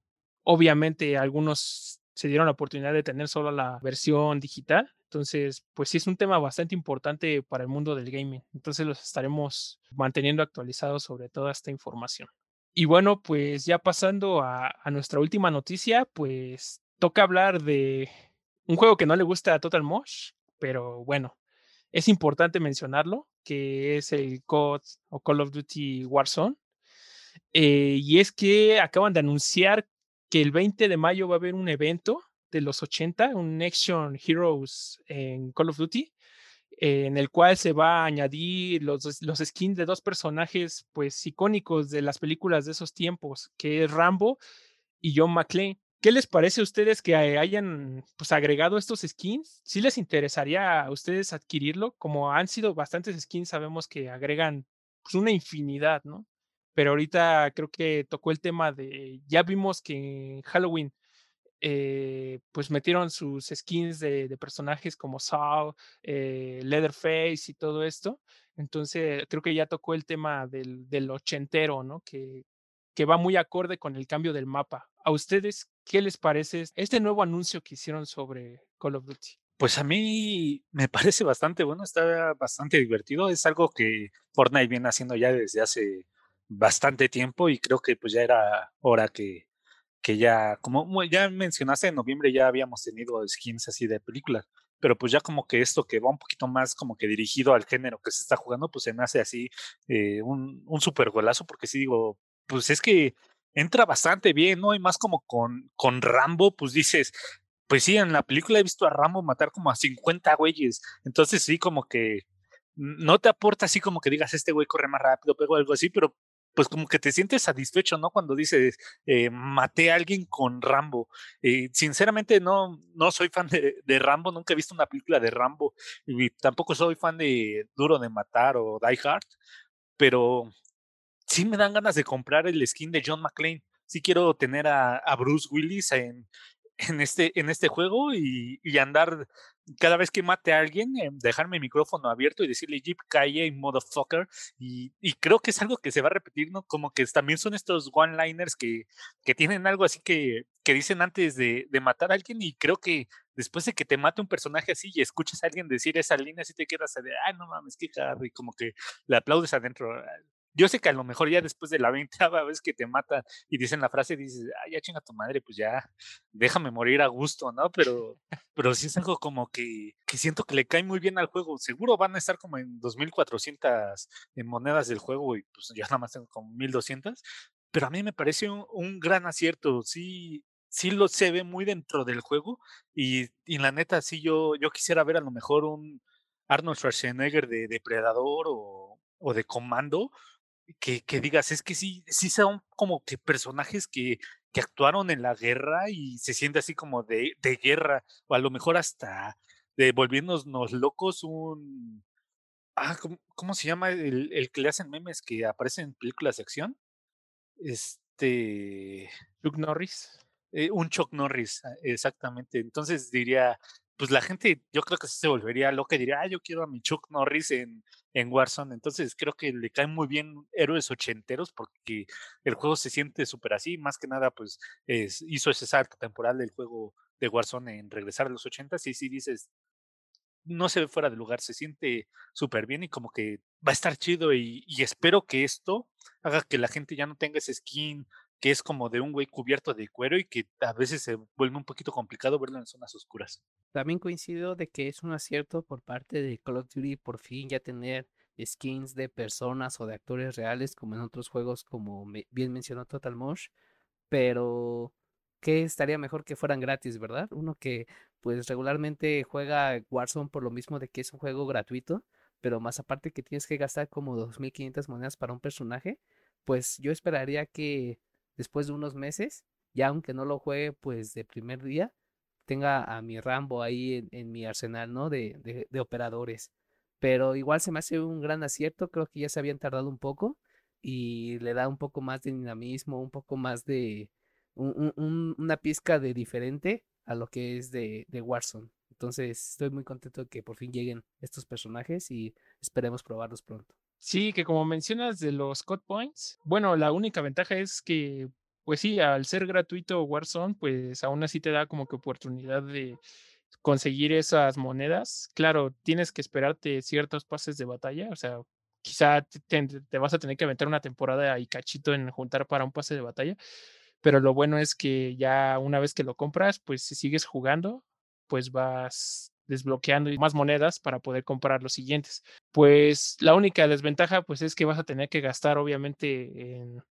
obviamente, algunos se dieron la oportunidad de tener solo la versión digital Entonces, pues sí es un tema bastante importante para el mundo del gaming. Entonces los estaremos manteniendo actualizados sobre toda esta información. Y bueno, pues ya pasando a, nuestra última noticia, pues toca hablar de un juego que no le gusta a Total Mosh, pero bueno, es importante mencionarlo, que es el COD o Call of Duty Warzone. Eh, y es que acaban de anunciar que el 20 de mayo va a haber un evento de los 80, un Action Heroes en Call of Duty, en el cual se va a añadir los, los skins de dos personajes pues icónicos de las películas de esos tiempos, que es Rambo y John McClane. ¿Qué les parece a ustedes que hayan pues, agregado estos skins? ¿Sí les interesaría a ustedes adquirirlo? Como han sido bastantes skins, sabemos que agregan pues, una infinidad, ¿no? Pero ahorita creo que tocó el tema de, ya vimos que en Halloween eh, pues metieron sus skins de, personajes como Saw, eh, Leatherface y todo esto. Entonces creo que ya tocó el tema del, del ochentero, ¿no? Que, que va muy acorde con el cambio del mapa. ¿A ustedes qué les parece este nuevo anuncio que hicieron sobre Call of Duty? Pues a mí me parece bastante bueno, está bastante divertido. Es algo que Fortnite viene haciendo ya desde hace bastante tiempo y creo que pues ya era hora que, que ya, como ya mencionaste, en noviembre ya habíamos tenido skins así de películas, pero pues ya como que esto que va un poquito más como que dirigido al género que se está jugando, pues se me hace así eh, un, un super golazo, porque sí digo, pues es que entra bastante bien, ¿no? Y más como con, con Rambo, pues dices, pues sí, en la película he visto a Rambo matar como a 50 güeyes, entonces sí, como que no te aporta así como que digas, este güey corre más rápido, pego algo así, pero pues como que te sientes satisfecho, ¿no? Cuando dices, eh, maté a alguien con Rambo. Eh, sinceramente no, no soy fan de, Rambo, nunca he visto una película de Rambo y tampoco soy fan de Duro de Matar o Die Hard, pero sí me dan ganas de comprar el skin de John McClane. Sí quiero tener a, a Bruce Willis en, en, este, en este juego y, andar cada vez que mate a alguien, eh, dejarme el micrófono abierto y decirle Jeep calle motherfucker. Y, creo que es algo que se va a repetir, ¿no? Como que también son estos one-liners que, que tienen algo así que, que dicen antes de, de, matar a alguien y creo que después de que te mate un personaje así y escuchas a alguien decir esa línea, así te quedas de, ay, no mames, qué y como que le aplaudes adentro. Yo sé que a lo mejor ya después de la veinteava vez que te mata y dicen la frase, dices, ah, ya chinga tu madre, pues ya déjame morir a gusto, ¿no? Pero, pero sí es algo como que, que siento que le cae muy bien al juego. Seguro van a estar como en 2400 en monedas del juego y pues ya nada más tengo como 1200. Pero a mí me parece un, un gran acierto. Sí, sí lo se ve muy dentro del juego y, y la neta sí yo, yo quisiera ver a lo mejor un Arnold Schwarzenegger de Depredador o, o de Comando que, que, digas, es que sí, sí son como que personajes que, que actuaron en la guerra y se siente así como de, de guerra, o a lo mejor hasta de volviéndonos locos un... Ah, ¿cómo, cómo se llama el, el, que le hacen memes que aparecen en películas de acción? Este... Chuck Norris. Eh, un Chuck Norris, ah, exactamente. Entonces diría, pues la gente, yo creo que se volvería loca y diría, ah, yo quiero a mi Chuck Norris en, en Warzone. Entonces creo que le caen muy bien héroes ochenteros porque el juego se siente súper así. Más que nada, pues es, hizo ese salto temporal del juego de Warzone en regresar a los ochentas y si dices, no se ve fuera de lugar, se siente súper bien y como que va a estar chido y espero que esto haga que la gente ya no tenga ese skin que es como de un güey cubierto de cuero y que a veces se vuelve un poquito complicado verlo en zonas oscuras. También coincido de que es un acierto por parte de Call of Duty por fin ya tener skins de personas o de actores reales como en otros juegos como bien mencionó Total Mosh, pero que estaría mejor que fueran gratis, ¿verdad? Uno que pues regularmente juega Warzone por lo mismo de que es un juego gratuito, pero más aparte que tienes que gastar como 2500 monedas para un personaje, pues yo esperaría que después de unos meses, ya aunque no lo juegue pues de primer día, tenga a mi Rambo ahí en, mi arsenal, ¿no? De, de, de, operadores. Pero igual se me hace un gran acierto, creo que ya se habían tardado un poco y le da un poco más de dinamismo, un poco más de un, un, una pizca de diferente a lo que es de, de Warzone. Entonces estoy muy contento de que por fin lleguen estos personajes y esperemos probarlos pronto. Sí, que como mencionas de los cut points, bueno, la única ventaja es que, pues sí, al ser gratuito Warzone, pues aún así te da como que oportunidad de conseguir esas monedas. Claro, tienes que esperarte ciertos pases de batalla, o sea, quizá te, te vas a tener que aventar una temporada y cachito en juntar para un pase de batalla, pero lo bueno es que ya una vez que lo compras, pues si sigues jugando, pues vas desbloqueando más monedas para poder comprar los siguientes. Pues la única desventaja pues es que vas a tener que gastar obviamente en,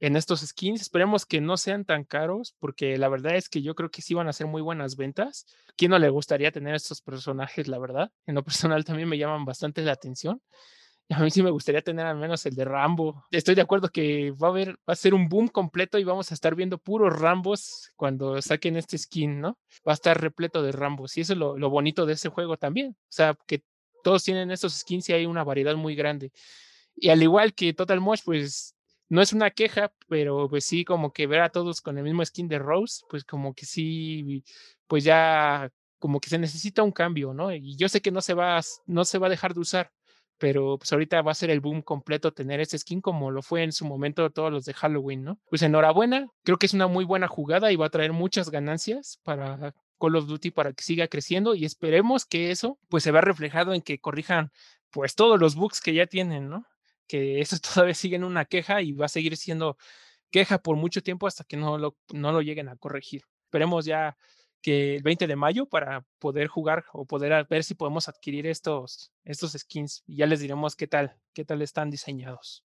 en estos skins. Esperemos que no sean tan caros porque la verdad es que yo creo que sí van a ser muy buenas ventas. ¿Quién no le gustaría tener estos personajes, la verdad? En lo personal también me llaman bastante la atención. A mí sí me gustaría tener al menos el de Rambo. Estoy de acuerdo que va a haber, va a ser un boom completo y vamos a estar viendo puros Rambos cuando saquen este skin, ¿no? Va a estar repleto de Rambos. Y eso es lo, lo bonito de ese juego también. O sea, que todos tienen estos skins y hay una variedad muy grande. Y al igual que Total Mosh, pues no es una queja, pero pues sí, como que ver a todos con el mismo skin de Rose, pues como que sí, pues ya como que se necesita un cambio, ¿no? Y yo sé que no se va, no se va a dejar de usar, pero pues ahorita va a ser el boom completo tener ese skin como lo fue en su momento todos los de Halloween, ¿no? Pues enhorabuena, creo que es una muy buena jugada y va a traer muchas ganancias para Call of Duty para que siga creciendo y esperemos que eso pues se vea reflejado en que corrijan pues todos los bugs que ya tienen, ¿no? Que eso todavía sigue en una queja y va a seguir siendo queja por mucho tiempo hasta que no lo, no lo lleguen a corregir. Esperemos ya que el 20 de mayo para poder jugar o poder ver si podemos adquirir estos, estos skins y ya les diremos qué tal, qué tal están diseñados.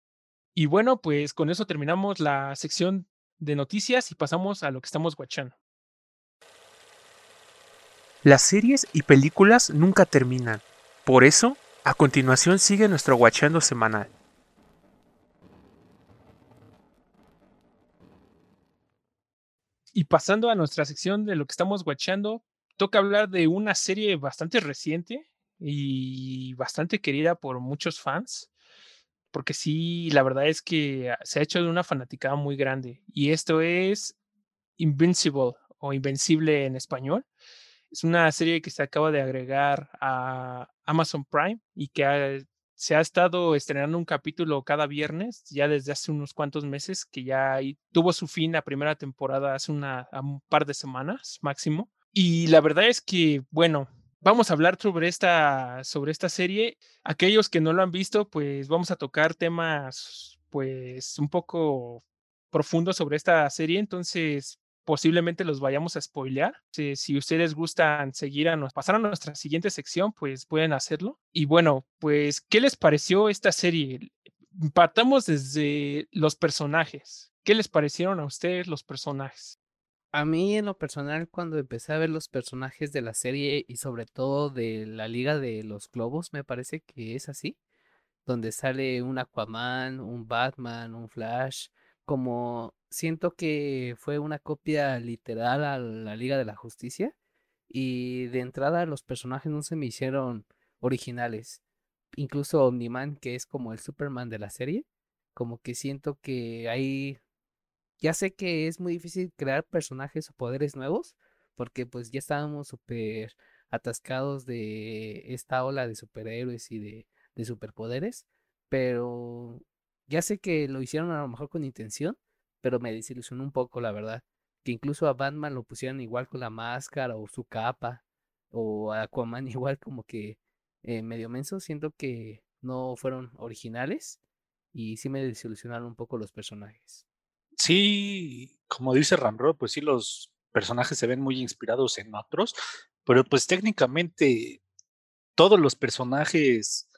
Y bueno, pues con eso terminamos la sección de noticias y pasamos a lo que estamos guachando. Las series y películas nunca terminan. Por eso, a continuación sigue nuestro guachando semanal. Y pasando a nuestra sección de lo que estamos watchando, toca hablar de una serie bastante reciente y bastante querida por muchos fans, porque sí, la verdad es que se ha hecho de una fanaticada muy grande. Y esto es Invincible o Invencible en español. Es una serie que se acaba de agregar a Amazon Prime y que ha, se ha estado estrenando un capítulo cada viernes, ya desde hace unos cuantos meses, que ya tuvo su fin la primera temporada hace una, un par de semanas máximo. Y la verdad es que, bueno, vamos a hablar sobre esta, sobre esta serie. Aquellos que no lo han visto, pues vamos a tocar temas, pues, un poco profundos sobre esta serie. Entonces, posiblemente los vayamos a spoilear. Si, si ustedes gustan seguir a nos, pasar a nuestra siguiente sección, pues pueden hacerlo. Y bueno, pues, ¿qué les pareció esta serie? Partamos desde los personajes. ¿Qué les parecieron a ustedes los personajes? A mí en lo personal cuando empecé a ver los personajes de la serie y sobre todo de la Liga de los Globos, me parece que es así, donde sale un Aquaman, un Batman, un Flash, como siento que fue una copia literal a la Liga de la Justicia y de entrada los personajes no se me hicieron originales. Incluso Omniman, que es como el Superman de la serie, como que siento que hay... Ya sé que es muy difícil crear personajes o poderes nuevos, porque pues ya estábamos súper atascados de esta ola de superhéroes y de, de superpoderes, pero ya sé que lo hicieron a lo mejor con intención, pero me desilusionó un poco, la verdad. Que incluso a Batman lo pusieran igual con la máscara o su capa, o a Aquaman igual como que eh, medio menso. Siento que no fueron originales y sí me desilusionaron un poco los personajes. Sí, como dice Ramro, pues sí, los personajes se ven muy inspirados en otros, pero pues técnicamente todos los personajes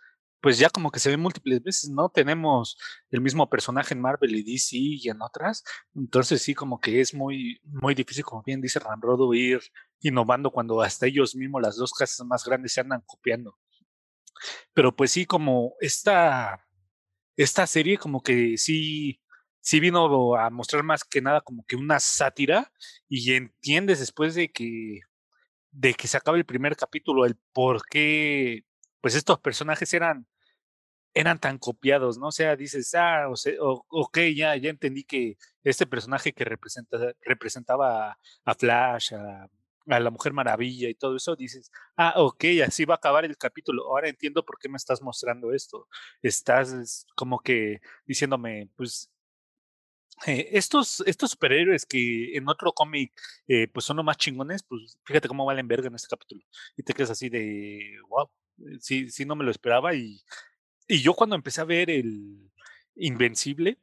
pues ya como que se ve múltiples veces, ¿no? Tenemos el mismo personaje en Marvel y DC y en otras, entonces sí como que es muy, muy difícil, como bien dice Ramrodo, ir innovando cuando hasta ellos mismos, las dos casas más grandes, se andan copiando. Pero pues sí, como esta, esta serie como que sí, sí vino a mostrar más que nada como que una sátira y entiendes después de que de que se acabe el primer capítulo el por qué pues estos personajes eran, eran tan copiados, ¿no? O sea, dices, ah, o sea, ok, ya, ya entendí que este personaje que representa, representaba a Flash, a, a, la Mujer Maravilla y todo eso, dices, ah, ok, así va a acabar el capítulo. Ahora entiendo por qué me estás mostrando esto. Estás como que diciéndome, pues, Eh, estos, estos superhéroes que en otro cómic eh, pues son los más chingones, pues fíjate cómo valen verga en este capítulo. Y te quedas así de, wow, sí, sí no me lo esperaba. Y, y yo cuando empecé a ver el Invencible,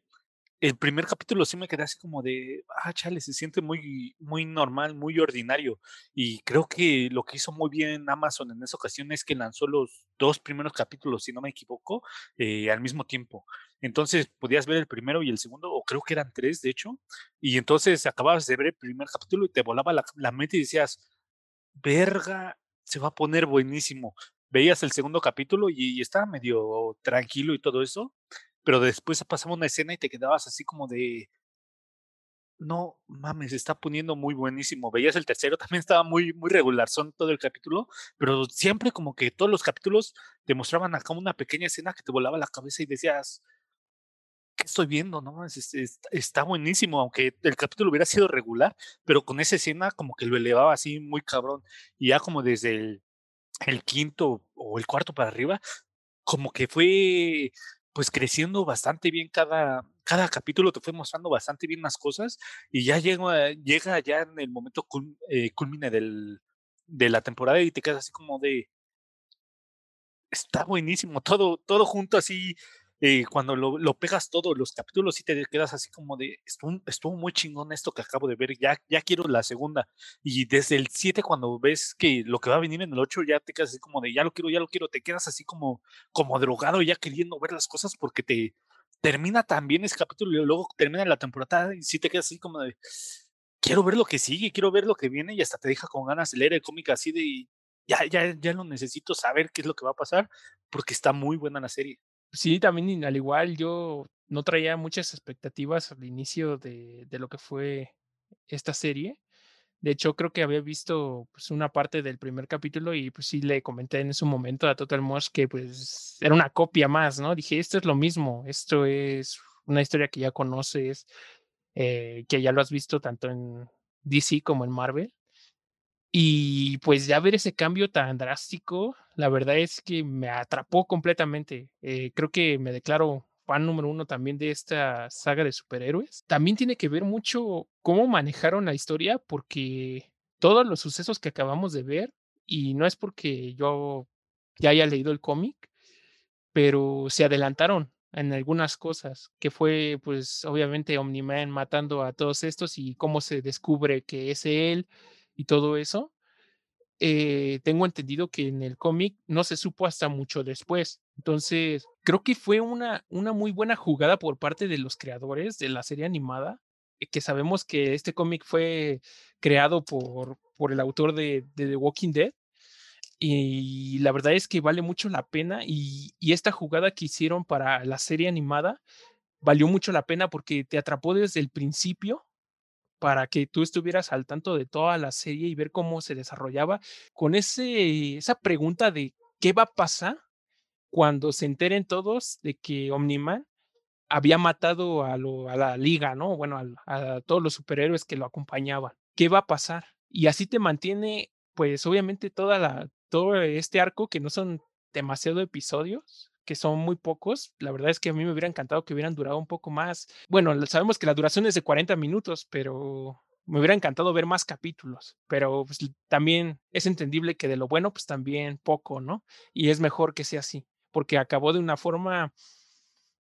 el primer capítulo sí me quedé así como de, ah, chale, se siente muy, muy normal, muy ordinario. Y creo que lo que hizo muy bien Amazon en esa ocasión es que lanzó los dos primeros capítulos, si no me equivoco, eh, al mismo tiempo. Entonces podías ver el primero y el segundo, o creo que eran tres, de hecho. Y entonces acababas de ver el primer capítulo y te volaba la, la mente y decías, verga, se va a poner buenísimo. Veías el segundo capítulo y estaba medio tranquilo y todo eso pero después pasaba una escena y te quedabas así como de, no mames, está poniendo muy buenísimo. Veías el tercero, también estaba muy, muy regular, son todo el capítulo, pero siempre como que todos los capítulos te mostraban acá una pequeña escena que te volaba la cabeza y decías, ¿qué estoy viendo? No, está buenísimo, aunque el capítulo hubiera sido regular, pero con esa escena como que lo elevaba así muy cabrón. Y ya como desde el, el quinto o el cuarto para arriba, como que fue pues creciendo bastante bien cada, cada capítulo, te fue mostrando bastante bien las cosas y ya llega, llega ya en el momento eh, culmine del, de la temporada y te quedas así como de, está buenísimo, todo, todo junto así eh, cuando lo, pegas todo, los capítulos, y te quedas así como de, estuvo, estuvo, muy chingón esto que acabo de ver, ya, ya quiero la segunda. Y desde el 7, cuando ves que lo que va a venir en el 8, ya te quedas así como de, ya lo quiero, ya lo quiero, te quedas así como, como drogado, ya queriendo ver las cosas porque te termina también ese capítulo y luego termina la temporada y sí te quedas así como de, quiero ver lo que sigue, quiero ver lo que viene y hasta te deja con ganas de leer el cómic así de, ya, ya, ya lo necesito saber qué es lo que va a pasar porque está muy buena la serie. Sí, también al igual yo no traía muchas expectativas al inicio de, de lo que fue esta serie. De hecho, creo que había visto pues, una parte del primer capítulo y pues sí le comenté en su momento a Total Mosh que pues era una copia más, ¿no? Dije, esto es lo mismo, esto es una historia que ya conoces, eh, que ya lo has visto tanto en DC como en Marvel. Y pues ya ver ese cambio tan drástico, la verdad es que me atrapó completamente. Eh, creo que me declaro fan número uno también de esta saga de superhéroes. También tiene que ver mucho cómo manejaron la historia, porque todos los sucesos que acabamos de ver, y no es porque yo ya haya leído el cómic, pero se adelantaron en algunas cosas, que fue pues obviamente Omni-Man matando a todos estos y cómo se descubre que es él y todo eso, eh, tengo entendido que en el cómic no se supo hasta mucho después. Entonces, creo que fue una, una muy buena jugada por parte de los creadores de la serie animada, eh, que sabemos que este cómic fue creado por, por el autor de, de, The Walking Dead. Y la verdad es que vale mucho la pena y, y esta jugada que hicieron para la serie animada valió mucho la pena porque te atrapó desde el principio para que tú estuvieras al tanto de toda la serie y ver cómo se desarrollaba con ese, esa pregunta de qué va a pasar cuando se enteren todos de que Omniman había matado a, la liga, ¿no? Bueno, a, a, todos los superhéroes que lo acompañaban. ¿Qué va a pasar? Y así te mantiene, pues obviamente toda la, todo este arco, que no son demasiado episodios, que son muy pocos. La verdad es que a mí me hubiera encantado que hubieran durado un poco más. Bueno, sabemos que la duración es de 40 minutos, pero me hubiera encantado ver más capítulos, pero pues, también es entendible que de lo bueno, pues también poco, ¿no? Y es mejor que sea así, porque acabó de una forma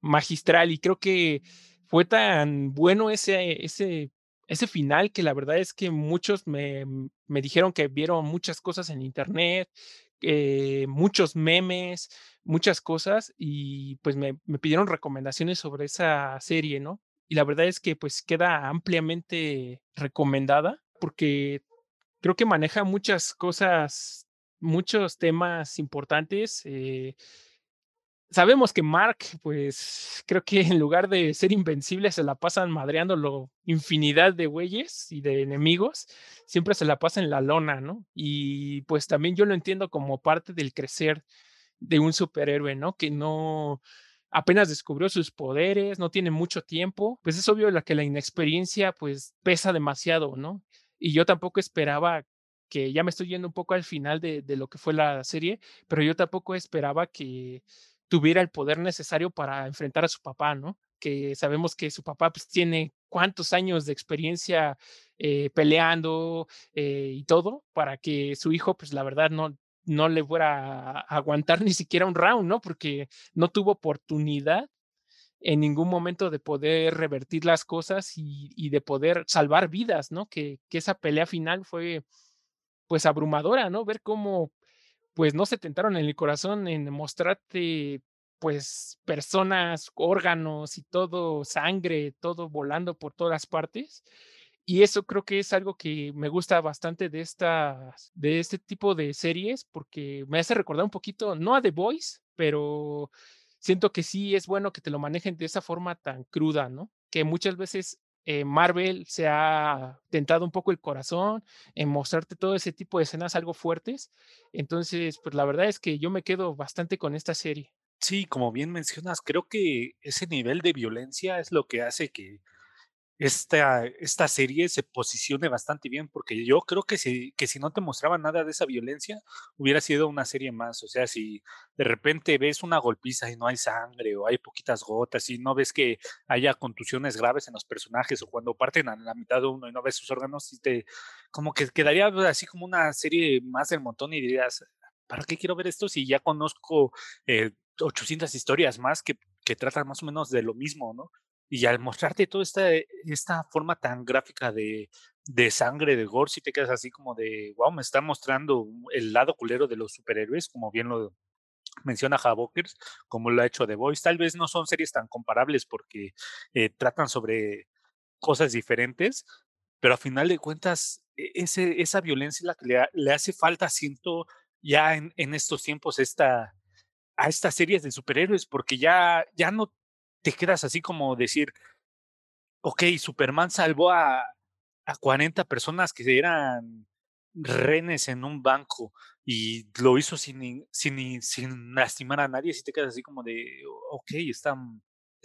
magistral y creo que fue tan bueno ese, ese, ese final que la verdad es que muchos me, me dijeron que vieron muchas cosas en internet, eh, muchos memes, muchas cosas y pues me, me, pidieron recomendaciones sobre esa serie, ¿no? Y la verdad es que pues queda ampliamente recomendada porque creo que maneja muchas cosas, muchos temas importantes. Eh, Sabemos que Mark, pues creo que en lugar de ser invencible se la pasan madreándolo infinidad de güeyes y de enemigos, siempre se la pasa en la lona, ¿no? Y pues también yo lo entiendo como parte del crecer de un superhéroe, ¿no? Que no apenas descubrió sus poderes, no tiene mucho tiempo, pues es obvio la que la inexperiencia pues pesa demasiado, ¿no? Y yo tampoco esperaba que ya me estoy yendo un poco al final de, de lo que fue la serie, pero yo tampoco esperaba que tuviera el poder necesario para enfrentar a su papá, ¿no? Que sabemos que su papá pues, tiene cuántos años de experiencia eh, peleando eh, y todo para que su hijo, pues la verdad, no, no le fuera a aguantar ni siquiera un round, ¿no? Porque no tuvo oportunidad en ningún momento de poder revertir las cosas y, de poder salvar vidas, ¿no? Que, que, esa pelea final fue pues abrumadora, ¿no? Ver cómo pues no se tentaron en el corazón en mostrarte pues personas, órganos y todo, sangre, todo volando por todas partes. Y eso creo que es algo que me gusta bastante de, estas, de este tipo de series, porque me hace recordar un poquito, no a The Voice, pero siento que sí es bueno que te lo manejen de esa forma tan cruda, ¿no? Que muchas veces eh, Marvel se ha tentado un poco el corazón en mostrarte todo ese tipo de escenas algo fuertes. Entonces, pues la verdad es que yo me quedo bastante con esta serie. Sí, como bien mencionas, creo que ese nivel de violencia es lo que hace que esta, esta serie se posicione bastante bien, porque yo creo que si, que si no te mostraba nada de esa violencia, hubiera sido una serie más. O sea, si de repente ves una golpiza y no hay sangre o hay poquitas gotas y no ves que haya contusiones graves en los personajes o cuando parten a la mitad de uno y no ves sus órganos, y te, como que quedaría así como una serie más del montón y dirías, ¿para qué quiero ver esto si ya conozco 800 eh, historias más que, que tratan más o menos de lo mismo, ¿no? Y al mostrarte toda esta, esta forma tan gráfica de, de sangre, de gore, si te quedas así como de, wow, me está mostrando el lado culero de los superhéroes, como bien lo menciona Havokers, como lo ha hecho The Voice. Tal vez no son series tan comparables porque eh, tratan sobre cosas diferentes, pero a final de cuentas, e, ese, esa violencia la que le, le hace falta, siento, ya en, en estos tiempos, esta, a estas series de superhéroes, porque ya, ya no te quedas así como decir, ok, Superman salvó a, a 40 personas que eran renes en un banco y lo hizo sin, sin, sin lastimar a nadie, si te quedas así como de, ok, está,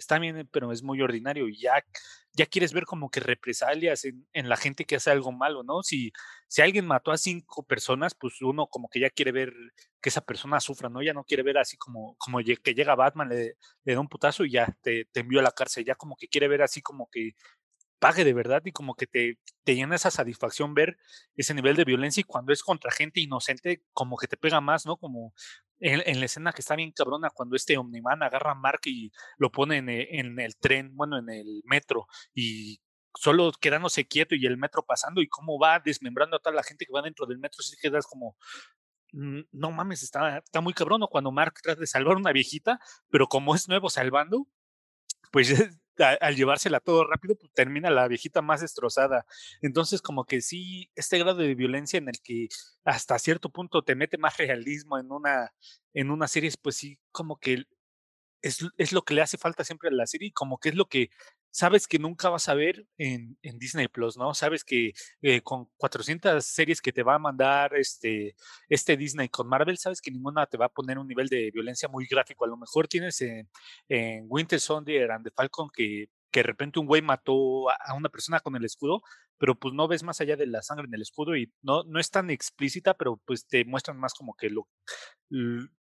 está bien, pero es muy ordinario y ya, ya quieres ver como que represalias en, en, la gente que hace algo malo, ¿no? Si, si alguien mató a cinco personas, pues uno como que ya quiere ver que esa persona sufra, ¿no? Ya no quiere ver así como, como que llega Batman, le, le da un putazo y ya te, te envió a la cárcel, ya como que quiere ver así como que pague de verdad y como que te, te llena esa satisfacción ver ese nivel de violencia y cuando es contra gente inocente como que te pega más, ¿no? Como en, en la escena que está bien cabrona cuando este Omniman agarra a Mark y lo pone en, e, en el tren, bueno, en el metro y solo quedándose quieto y el metro pasando y cómo va desmembrando a toda la gente que va dentro del metro, si quedas como, mm, no mames, está, está muy cabrón, Cuando Mark trata de salvar a una viejita, pero como es nuevo salvando, pues al llevársela todo rápido, pues termina la viejita más destrozada. Entonces, como que sí, este grado de violencia en el que hasta cierto punto te mete más realismo en una, en una serie, pues sí, como que es, es lo que le hace falta siempre a la serie, como que es lo que sabes que nunca vas a ver en, Disney Plus, ¿no? Sabes que eh, con 400 series que te va a mandar este, este Disney con Marvel, sabes que ninguna te va a poner un nivel de violencia muy gráfico. A lo mejor tienes en, en Winter Soldier and the Falcon que, que de repente un güey mató a, una persona con el escudo, pero pues no ves más allá de la sangre en el escudo y no, no es tan explícita, pero pues te muestran más como que lo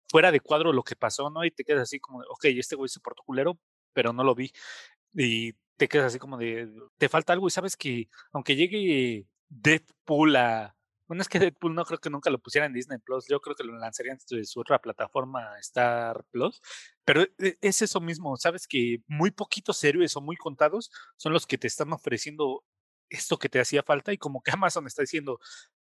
fuera de cuadro lo que pasó, ¿no? Y te quedas así como, ok, este güey se portó culero, pero no lo vi y te quedas así como de, te falta algo y sabes que aunque llegue Deadpool a... Bueno, es que Deadpool no creo que nunca lo pusiera en Disney Plus, yo creo que lo lanzarían de su otra plataforma Star Plus, pero e, es eso mismo, sabes que muy poquitos héroes o muy contados son los que te están ofreciendo esto que te hacía falta y como que Amazon está diciendo,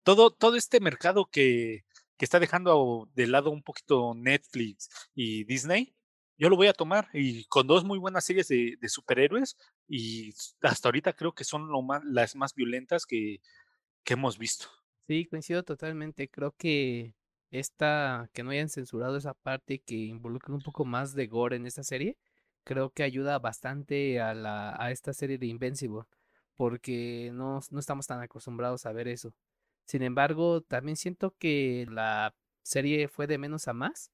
todo, todo este mercado que, que está dejando de lado un poquito Netflix y Disney, yo lo voy a tomar y con dos muy buenas series de, superhéroes y hasta ahorita creo que son lo más, las más violentas que, hemos visto. Sí, coincido totalmente. Creo que esta, que no hayan censurado esa parte que involucre un poco más de gore en esta serie, creo que ayuda bastante a, la, esta serie de Invincible, porque no estamos tan acostumbrados a ver eso. Sin embargo, también siento que la serie fue de menos a más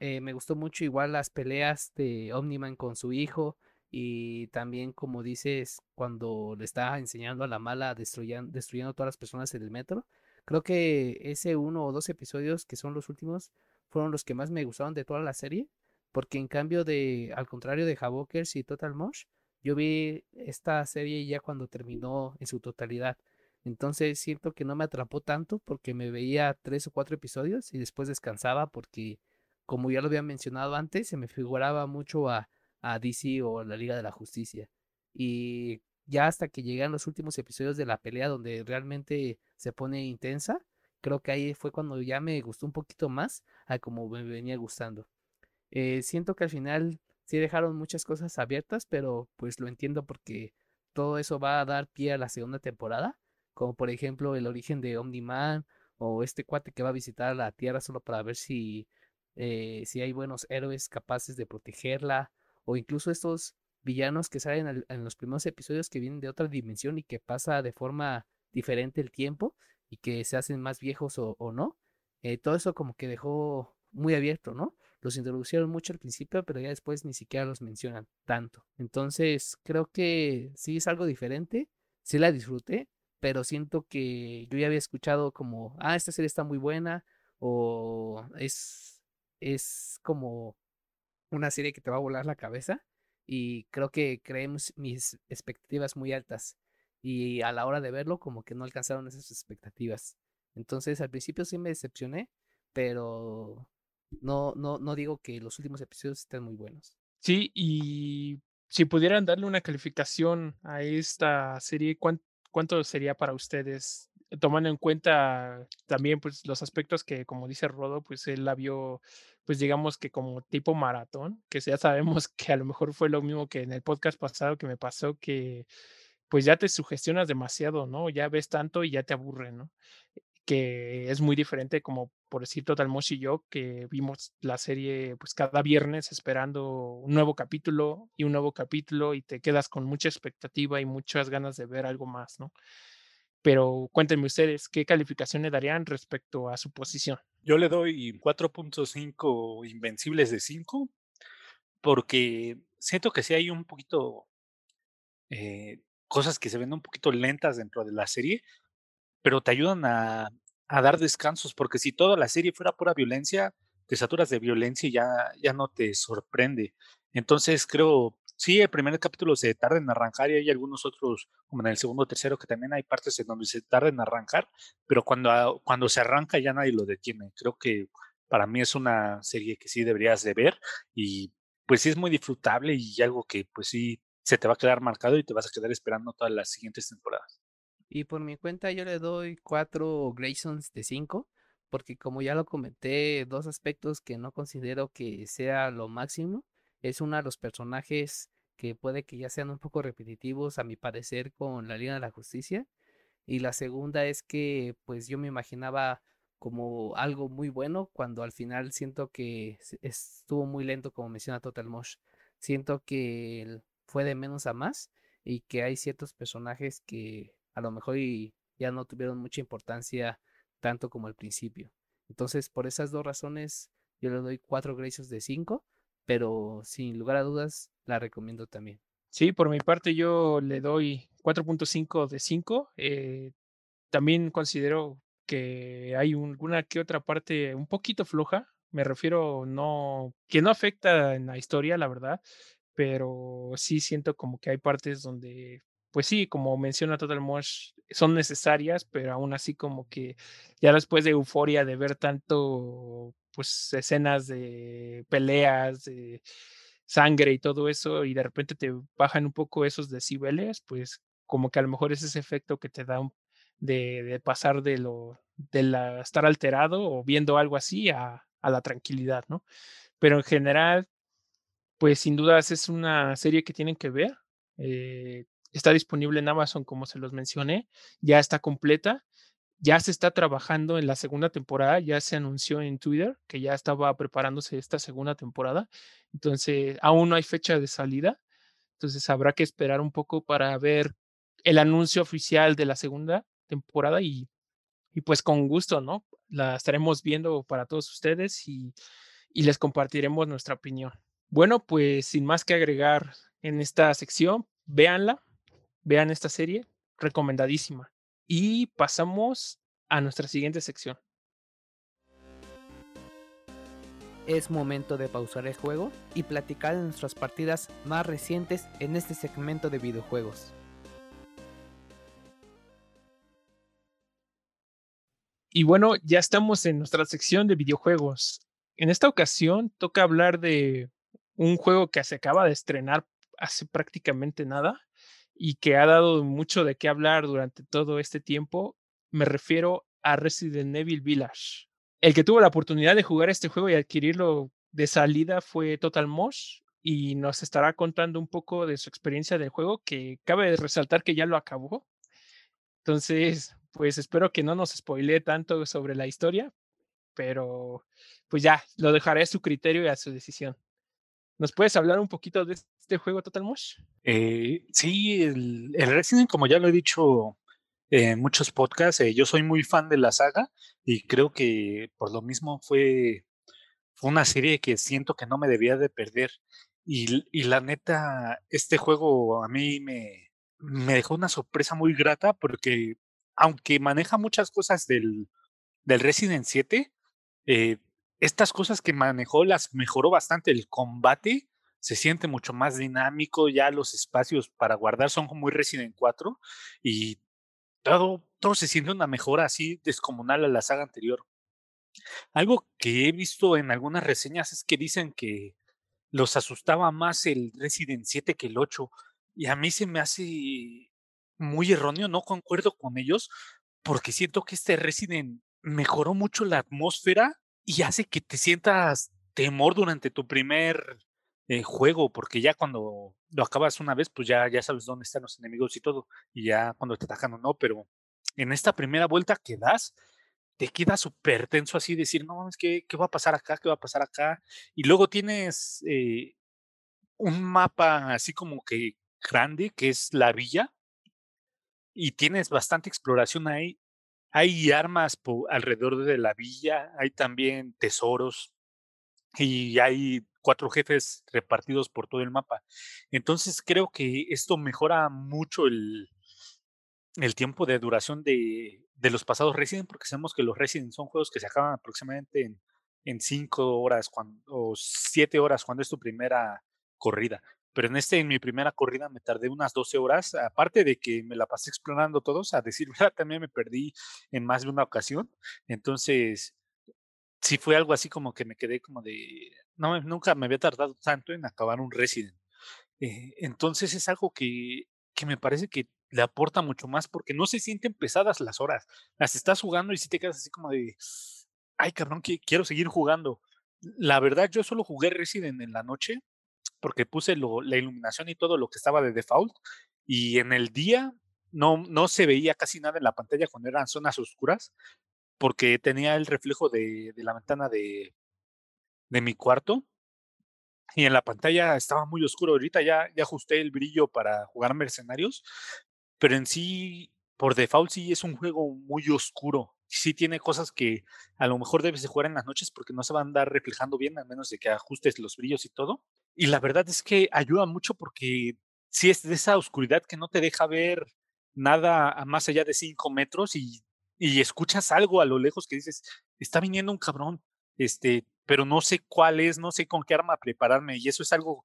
eh, me gustó mucho igual las peleas de Omniman con su hijo y también como dices cuando le está enseñando a la mala destruyendo, destruyendo todas las personas en el metro. Creo que ese uno o dos episodios que son los últimos fueron los que más me gustaron de toda la serie Porque en cambio de, al contrario de Havokers y Total Mosh, yo vi esta serie ya cuando terminó en su totalidad. Entonces siento que no me atrapó tanto porque me veía tres o cuatro episodios y después descansaba porque, como ya lo había mencionado antes, se me figuraba mucho a, a DC o a la Liga de la Justicia. Y ya hasta que llegan los últimos episodios de la pelea donde realmente se pone intensa, creo que ahí fue cuando ya me gustó un poquito más a como me venía gustando. Eh, siento que al final sí dejaron muchas cosas abiertas, pero pues lo entiendo porque todo eso va a dar pie a la segunda temporada, como por ejemplo el origen de Omni-Man o este cuate que va a visitar la Tierra solo para ver si, eh, si hay buenos héroes capaces de protegerla, o incluso estos villanos que salen en los primeros episodios que vienen de otra dimensión y que pasa de forma diferente el tiempo y que se hacen más viejos o, no. Eh, todo eso como que dejó muy abierto, ¿no? Los introducieron mucho al principio, pero ya después ni siquiera los mencionan tanto. Entonces, creo que sí es algo diferente, sí la disfruté, pero siento que yo ya había escuchado como, ah, esta serie está muy buena, o es, es como una serie que te va a volar la cabeza, y creo que creemos mis expectativas muy altas y a la hora de verlo como que no alcanzaron esas expectativas. Entonces al principio sí me decepcioné, pero no, no, no digo que los últimos episodios estén muy buenos. Sí, y si pudieran darle una calificación a esta serie, ¿cuánto, sería para ustedes? Tomando en cuenta también pues los aspectos que, como dice Rodo, pues él la vio pues digamos que como tipo maratón, que ya sabemos que a lo mejor fue lo mismo que en el podcast pasado que me pasó, que pues ya te sugestionas demasiado, ¿no? Ya ves tanto y ya te aburre, ¿no? Que es muy diferente como por decir Total Mosh y yo, que vimos la serie pues cada viernes esperando un nuevo capítulo y un nuevo capítulo y te quedas con mucha expectativa y muchas ganas de ver algo más, ¿no? Pero cuéntenme ustedes, ¿qué calificación le darían respecto a su posición? Yo le doy 4.5 invencibles de 5, porque siento que sí hay un poquito eh, cosas que se ven un poquito lentas dentro de la serie, pero te ayudan a, a, dar descansos, porque si toda la serie fuera pura violencia, te saturas de violencia y ya, ya no te sorprende. Entonces creo Sí, el primer capítulo se tarda en arrancar y hay algunos otros, como en el segundo o tercero, que también hay partes en donde se tarda en arrancar, pero cuando, cuando se arranca ya nadie lo detiene. Creo que para mí es una serie que sí deberías de ver y pues sí es muy disfrutable y algo que pues sí se te va a quedar marcado y te vas a quedar esperando todas las siguientes temporadas. Y por mi cuenta yo le doy cuatro Graysons de cinco, porque como ya lo comenté, dos aspectos que no considero que sea lo máximo es uno de los personajes que puede que ya sean un poco repetitivos a mi parecer con la Liga de la Justicia. Y la segunda es que pues yo me imaginaba como algo muy bueno cuando al final siento que estuvo muy lento como menciona Total Mosh. Siento que fue de menos a más y que hay ciertos personajes que a lo mejor ya no tuvieron mucha importancia tanto como al principio. Entonces por esas dos razones yo le doy cuatro gracias de cinco pero sin lugar a dudas la recomiendo también. Sí, por mi parte yo le doy 4.5 de 5. Eh, también considero que hay alguna que otra parte un poquito floja. Me refiero no que no afecta en la historia, la verdad, pero sí siento como que hay partes donde, pues sí, como menciona Total Mosh, son necesarias, pero aún así como que ya después de euforia de ver tanto pues escenas de peleas, de sangre y todo eso, y de repente te bajan un poco esos decibeles, pues como que a lo mejor es ese efecto que te da de, pasar de lo de la, estar alterado o viendo algo así a, la tranquilidad, ¿no? Pero en general, pues sin dudas es una serie que tienen que ver. Eh, está disponible en Amazon, como se los mencioné, ya está completa ya se está trabajando en la segunda temporada, ya se anunció en Twitter que ya estaba preparándose esta segunda temporada, entonces aún no hay fecha de salida, entonces habrá que esperar un poco para ver el anuncio oficial de la segunda temporada y, y pues con gusto, ¿no? La estaremos viendo para todos ustedes y, y les compartiremos nuestra opinión. Bueno, pues sin más que agregar en esta sección, véanla, vean esta serie, recomendadísima. Y pasamos a nuestra siguiente sección. es momento de pausar el juego y platicar de nuestras partidas más recientes en este segmento de videojuegos. Y bueno, ya estamos en nuestra sección de videojuegos. En esta ocasión toca hablar de un juego que se acaba de estrenar hace prácticamente nada y que ha dado mucho de qué hablar durante todo este tiempo. Me refiero a Resident Evil Village. El que tuvo la oportunidad de jugar este juego y adquirirlo de salida fue Total Mosh y nos estará contando un poco de su experiencia del juego, que cabe resaltar que ya lo acabó. Entonces, pues espero que no nos spoilee tanto sobre la historia, pero pues ya, lo dejaré a su criterio y a su decisión. ¿Nos puedes hablar un poquito de este juego Total Mosh? Eh, sí, el, el, Resident, como ya lo he dicho en muchos podcasts, eh, yo soy muy fan de la saga y creo que por lo mismo fue, una serie que siento que no me debía de perder. Y, la neta, este juego a mí me, me dejó una sorpresa muy grata porque aunque maneja muchas cosas del, del Resident 7, eh, estas cosas que manejó las mejoró bastante. El combate se siente mucho más dinámico, ya los espacios para guardar son muy Resident 4 y todo, todo se siente una mejora así descomunal a la saga anterior. Algo que he visto en algunas reseñas es que dicen que los asustaba más el Resident 7 que el 8 y a mí se me hace muy erróneo, no concuerdo con ellos porque siento que este Resident mejoró mucho la atmósfera y hace que te sientas temor durante tu primer eh, juego, porque ya cuando lo acabas una vez, pues ya, ya sabes dónde están los enemigos y todo, y ya cuando te atacan o no, pero en esta primera vuelta que das, te queda súper tenso así, decir, no, es que, ¿qué va a pasar acá? ¿Qué va a pasar acá? Y luego tienes eh, un mapa así como que grande, que es la villa, y tienes bastante exploración ahí. Hay armas alrededor de la villa, hay también tesoros y hay cuatro jefes repartidos por todo el mapa. Entonces creo que esto mejora mucho el, el tiempo de duración de, de, los pasados Resident, porque sabemos que los Resident son juegos que se acaban aproximadamente en, en cinco horas cuando, o siete horas cuando es tu primera corrida. Pero en este, en mi primera corrida, me tardé unas 12 horas. Aparte de que me la pasé explorando todos, a decir verdad, también me perdí en más de una ocasión. Entonces, sí fue algo así como que me quedé como de. No, nunca me había tardado tanto en acabar un Resident. Eh, entonces, es algo que, que me parece que le aporta mucho más porque no se sienten pesadas las horas. Las estás jugando y si te quedas así como de. Ay, cabrón, que quiero seguir jugando. La verdad, yo solo jugué Resident en la noche porque puse la iluminación y todo lo que estaba de default y en el día no, no se veía casi nada en la pantalla cuando eran zonas oscuras porque tenía el reflejo de, de la ventana de, de mi cuarto y en la pantalla estaba muy oscuro. Ahorita ya, ya ajusté el brillo para jugar mercenarios, pero en sí, por default, sí es un juego muy oscuro. Sí tiene cosas que a lo mejor debes de jugar en las noches porque no se van a andar reflejando bien, a menos de que ajustes los brillos y todo. Y la verdad es que ayuda mucho porque si es de esa oscuridad que no te deja ver nada más allá de cinco metros y, y escuchas algo a lo lejos que dices, está viniendo un cabrón, este, pero no sé cuál es, no sé con qué arma prepararme. Y eso es algo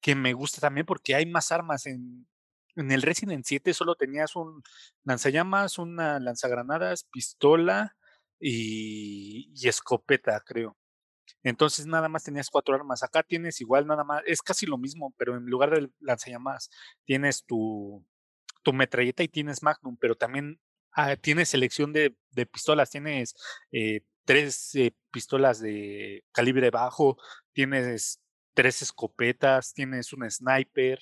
que me gusta también porque hay más armas. En, en el Resident 7 solo tenías un lanzallamas, una lanzagranadas, pistola y escopeta, creo. Entonces nada más tenías cuatro armas. Acá tienes igual nada más, es casi lo mismo, pero en lugar de lanzallamas tienes tu, metralleta y tienes Magnum, pero también ah, tienes selección de, de pistolas, tienes eh, tres eh, pistolas de calibre bajo, tienes tres escopetas, tienes un sniper,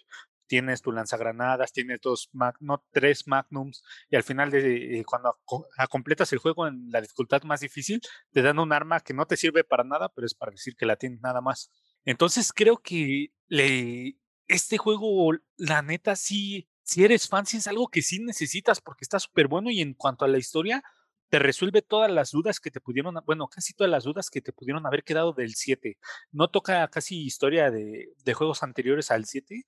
tienes tu lanzagranadas, tienes dos, no, tres magnums, y al final de eh, cuando completas el juego en la dificultad más difícil, te dan un arma que no te sirve para nada, pero es para decir que la tienes nada más. Entonces creo que le, este juego, la neta, sí, si eres fan, sí es algo que sí necesitas porque está súper bueno y en cuanto a la historia, te resuelve todas las dudas que te pudieron, bueno, casi todas las dudas que te pudieron haber quedado del 7. No toca casi historia de, de juegos anteriores al 7,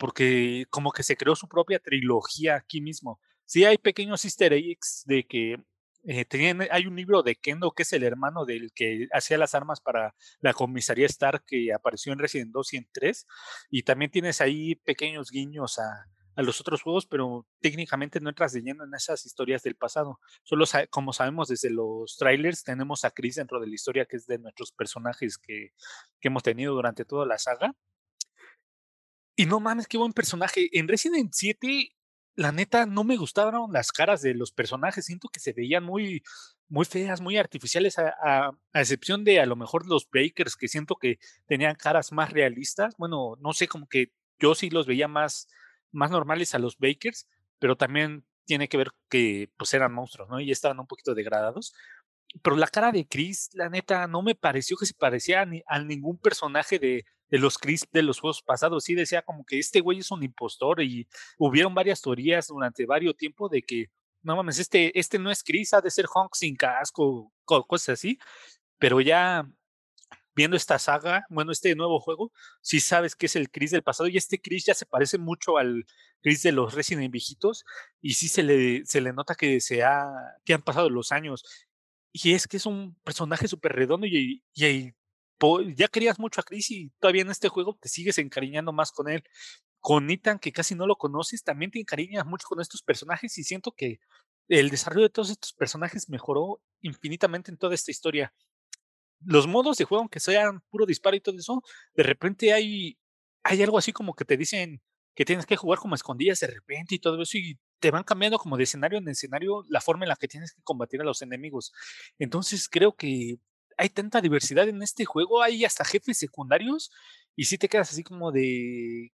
porque como que se creó su propia trilogía aquí mismo. Sí hay pequeños easter eggs de que eh, hay un libro de Kendo que es el hermano del que hacía las armas para la comisaría Stark que apareció en Resident 2 y en 3. Y también tienes ahí pequeños guiños a, a los otros juegos, pero técnicamente no entras de lleno en esas historias del pasado. Solo como sabemos desde los trailers, tenemos a Chris dentro de la historia que es de nuestros personajes que, que hemos tenido durante toda la saga. Y no mames, qué buen personaje. En Resident 7 la neta, no me gustaron las caras de los personajes. Siento que se veían muy, muy feas, muy artificiales, a, excepción de a lo mejor los Breakers, que siento que tenían caras más realistas. Bueno, no sé, como que yo sí los veía más, más normales a los Bakers, pero también tiene que ver que pues eran monstruos, ¿no? Y estaban un poquito degradados. Pero la cara de Chris, la neta, no me pareció que se parecía a, ningún personaje de, de los Chris de los juegos pasados. Sí decía como que este güey es un impostor y hubieron varias teorías durante varios tiempo de que, no mames, este, este no es Chris, ha de ser Honk sin casco, cosas así. Pero ya viendo esta saga, bueno, este nuevo juego, sí sabes que es el Chris del pasado y este Chris ya se parece mucho al Chris de los Resident viejitos y sí se le, se le nota que, se ha, que han pasado los años. Y es que es un personaje súper redondo y, y, ya querías mucho a Chris y todavía en este juego te sigues encariñando más con él. Con Ethan, que casi no lo conoces, también te encariñas mucho con estos personajes y siento que el desarrollo de todos estos personajes mejoró infinitamente en toda esta historia. Los modos de juego, aunque sean puro disparo y todo eso, de repente hay, hay algo así como que te dicen que tienes que jugar como escondidas de repente y todo eso y te van cambiando como de escenario en escenario la forma en la que tienes que combatir a los enemigos. Entonces creo que hay tanta diversidad en este juego, hay hasta jefes secundarios y si te quedas así como de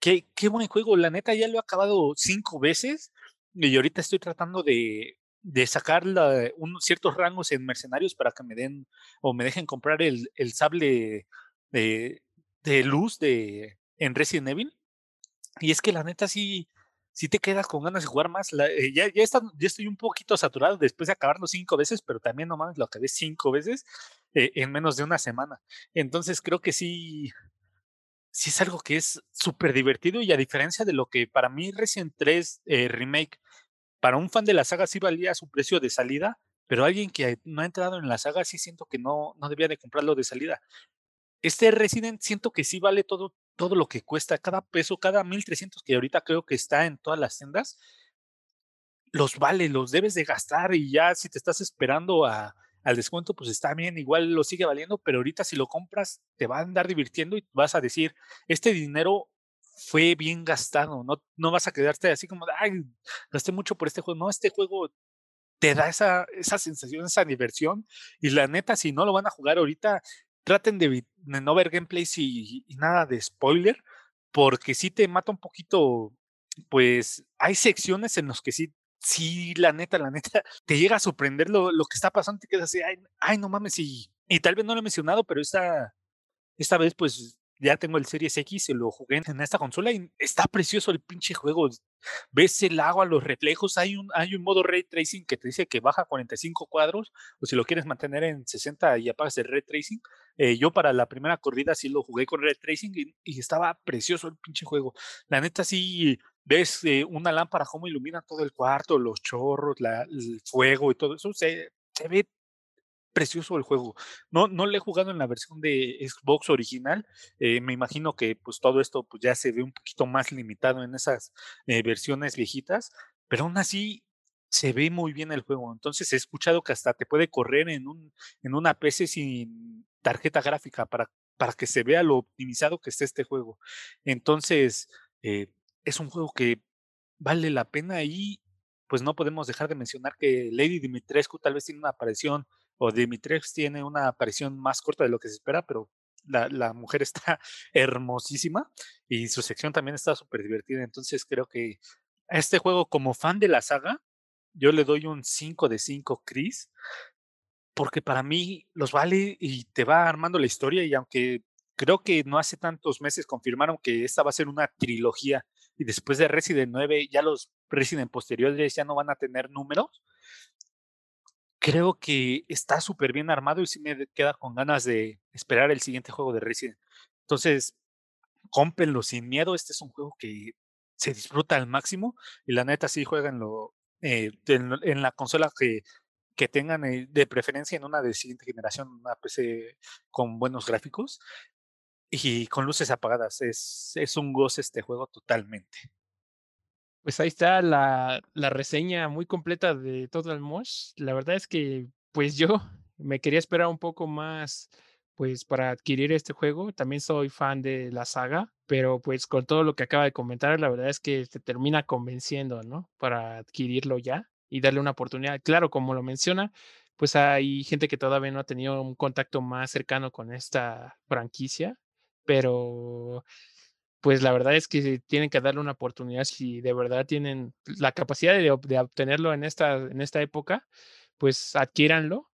qué, qué buen juego, la neta ya lo he acabado cinco veces y ahorita estoy tratando de, de sacar unos ciertos rangos en mercenarios para que me den o me dejen comprar el, el sable de, de luz de en Resident Evil. Y es que la neta sí, si te quedas con ganas de jugar más. Eh, ya, ya, estoy un poquito saturado después de acabarlo cinco veces, pero también no mames, lo acabé cinco veces eh, en menos de una semana. Entonces creo que sí, sí es algo que es súper divertido y a diferencia de lo que para mí Resident 3 eh, Remake, para un fan de la saga sí valía su precio de salida, pero alguien que no ha entrado en la saga sí siento que no, no debía de comprarlo de salida. Este Resident siento que sí vale todo, todo lo que cuesta, cada peso, cada 1300 que ahorita creo que está en todas las tiendas, los vale, los debes de gastar y ya si te estás esperando a, al descuento, pues está bien, igual lo sigue valiendo, pero ahorita si lo compras te va a andar divirtiendo y vas a decir, este dinero fue bien gastado, no, no vas a quedarte así como, ay, gasté mucho por este juego, no, este juego te da esa, esa sensación, esa diversión y la neta, si no lo van a jugar ahorita, traten de, no ver gameplays y, nada de spoiler, porque sí te mata un poquito, pues hay secciones en las que sí, sí, la neta, la neta, te llega a sorprender lo, lo que está pasando, te quedas así, ay, ay no mames, y, y tal vez no lo he mencionado, pero esta, esta vez pues ya tengo el Series X y lo jugué en esta consola y está precioso el pinche juego. Ves el agua, los reflejos, hay un, hay un modo ray tracing que te dice que baja 45 cuadros, o si lo quieres mantener en 60 y apagas el ray tracing. Eh, yo para la primera corrida sí lo jugué con ray tracing y, estaba precioso el pinche juego. La neta sí ves eh, una lámpara cómo ilumina todo el cuarto, los chorros, el fuego y todo eso. Se, se ve precioso el juego. No, no le he jugado en la versión de Xbox original. Eh, me imagino que pues todo esto pues, ya se ve un poquito más limitado en esas eh, versiones viejitas, pero aún así se ve muy bien el juego. Entonces he escuchado que hasta te puede correr en, un, en una PC sin tarjeta gráfica para, para que se vea lo optimizado que esté este juego. Entonces eh, es un juego que vale la pena y pues no podemos dejar de mencionar que Lady Dimitrescu tal vez tiene una aparición o Dimitrescu tiene una aparición más corta de lo que se espera, pero la, mujer está hermosísima y su sección también está súper divertida. Entonces creo que este juego, como fan de la saga, yo le doy un 5 de 5 Chris, porque para mí los vale y te va armando la historia y aunque creo que no hace tantos meses confirmaron que esta va a ser una trilogía y después de Resident 9 ya los Resident posteriores ya no van a tener números, creo que está súper bien armado y sí me queda con ganas de esperar el siguiente juego de Resident. Entonces, cómpenlo sin miedo. Este es un juego que se disfruta al máximo y la neta sí juegan eh, en, en, la consola que que tengan eh, de preferencia en una de siguiente generación una PC con buenos gráficos y con luces apagadas. Es, es un goce este juego totalmente. Pues ahí está la, reseña muy completa de Total Mosh. La verdad es que, pues yo me quería esperar un poco más, pues para adquirir este juego. También soy fan de la saga, pero pues con todo lo que acaba de comentar, la verdad es que te termina convenciendo, ¿no? Para adquirirlo ya y darle una oportunidad. Claro, como lo menciona, pues hay gente que todavía no ha tenido un contacto más cercano con esta franquicia, pero pues la verdad es que tienen que darle una oportunidad si de verdad tienen la capacidad de, obtenerlo en esta, en esta época, pues adquiéranlo.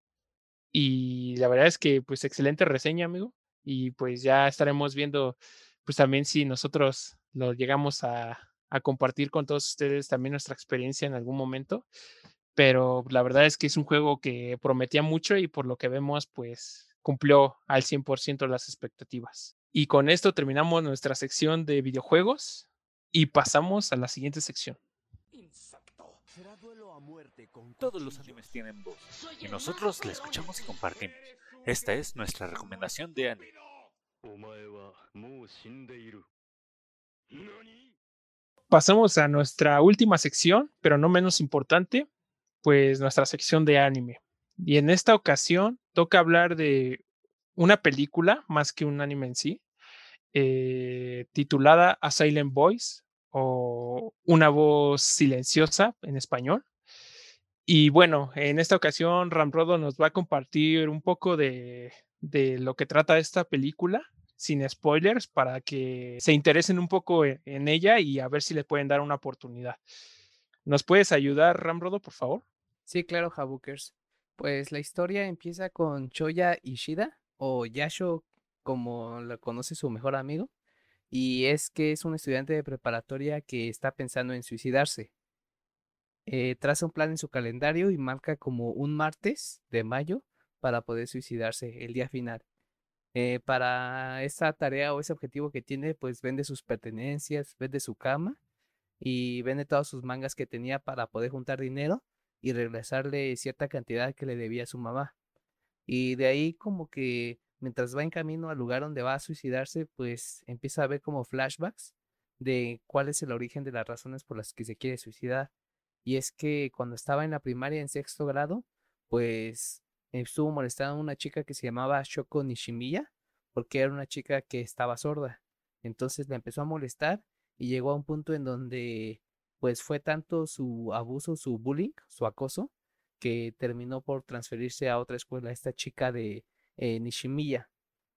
Y la verdad es que pues excelente reseña, amigo. Y pues ya estaremos viendo pues también si nosotros lo llegamos a, a compartir con todos ustedes también nuestra experiencia en algún momento. Pero la verdad es que es un juego que prometía mucho y por lo que vemos pues cumplió al 100% las expectativas. Y con esto terminamos nuestra sección de videojuegos y pasamos a la siguiente sección. Todos los animes tienen voz y nosotros la escuchamos y compartimos. Esta es nuestra recomendación de anime. Pasamos a nuestra última sección, pero no menos importante, pues nuestra sección de anime. Y en esta ocasión toca hablar de una película más que un anime en sí, eh, titulada A Silent Voice o Una voz silenciosa en español. Y bueno, en esta ocasión Ramrodo nos va a compartir un poco de, de lo que trata esta película, sin spoilers, para que se interesen un poco e, en, ella y a ver si le pueden dar una oportunidad. ¿Nos puedes ayudar, Ramrodo, por favor? Sí, claro, Habukers. Pues la historia empieza con Choya Ishida, o Yasho como lo conoce su mejor amigo, y es que es un estudiante de preparatoria que está pensando en suicidarse. Eh, traza un plan en su calendario y marca como un martes de mayo para poder suicidarse el día final. Eh, para esa tarea o ese objetivo que tiene, pues vende sus pertenencias, vende su cama y vende todos sus mangas que tenía para poder juntar dinero y regresarle cierta cantidad que le debía a su mamá. Y de ahí como que mientras va en camino al lugar donde va a suicidarse, pues empieza a ver como flashbacks de cuál es el origen de las razones por las que se quiere suicidar. Y es que cuando estaba en la primaria en sexto grado, pues estuvo molestando a una chica que se llamaba Shoko Nishimiya, porque era una chica que estaba sorda. Entonces la empezó a molestar y llegó a un punto en donde pues fue tanto su abuso, su bullying, su acoso, que terminó por transferirse a otra escuela esta chica de eh, Nishimiya.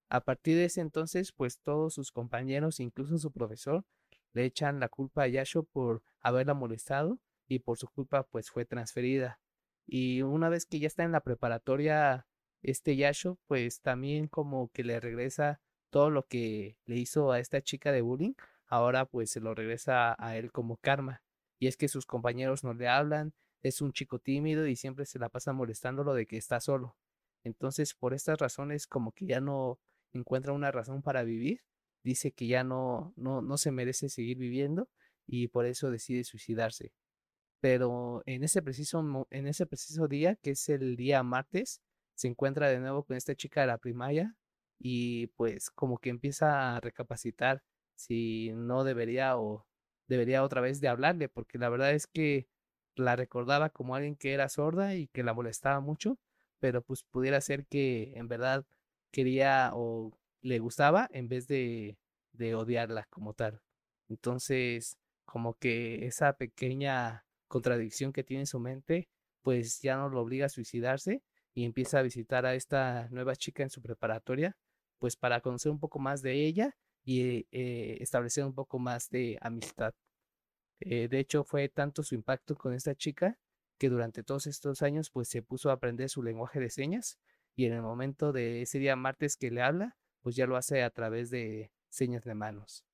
A partir de ese entonces, pues todos sus compañeros, incluso su profesor, le echan la culpa a Yasho por haberla molestado y por su culpa pues fue transferida. Y una vez que ya está en la preparatoria, este Yasho pues también como que le regresa todo lo que le hizo a esta chica de bullying, ahora pues se lo regresa a él como karma. Y es que sus compañeros no le hablan, es un chico tímido y siempre se la pasa molestándolo de que está solo. Entonces, por estas razones, como que ya no encuentra una razón para vivir, dice que ya no, no, no se merece seguir viviendo y por eso decide suicidarse. Pero en ese, preciso, en ese preciso día, que es el día martes, se encuentra de nuevo con esta chica de la primaria y pues como que empieza a recapacitar si no debería o debería otra vez de hablarle, porque la verdad es que la recordaba como alguien que era sorda y que la molestaba mucho pero pues pudiera ser que en verdad quería o le gustaba en vez de, de odiarla como tal. Entonces, como que esa pequeña contradicción que tiene en su mente, pues ya no lo obliga a suicidarse y empieza a visitar a esta nueva chica en su preparatoria, pues para conocer un poco más de ella y eh, establecer un poco más de amistad. Eh, de hecho, fue tanto su impacto con esta chica que durante todos estos años pues se puso a aprender su lenguaje de señas y en el momento de ese día martes que le habla, pues ya lo hace a través de señas de manos.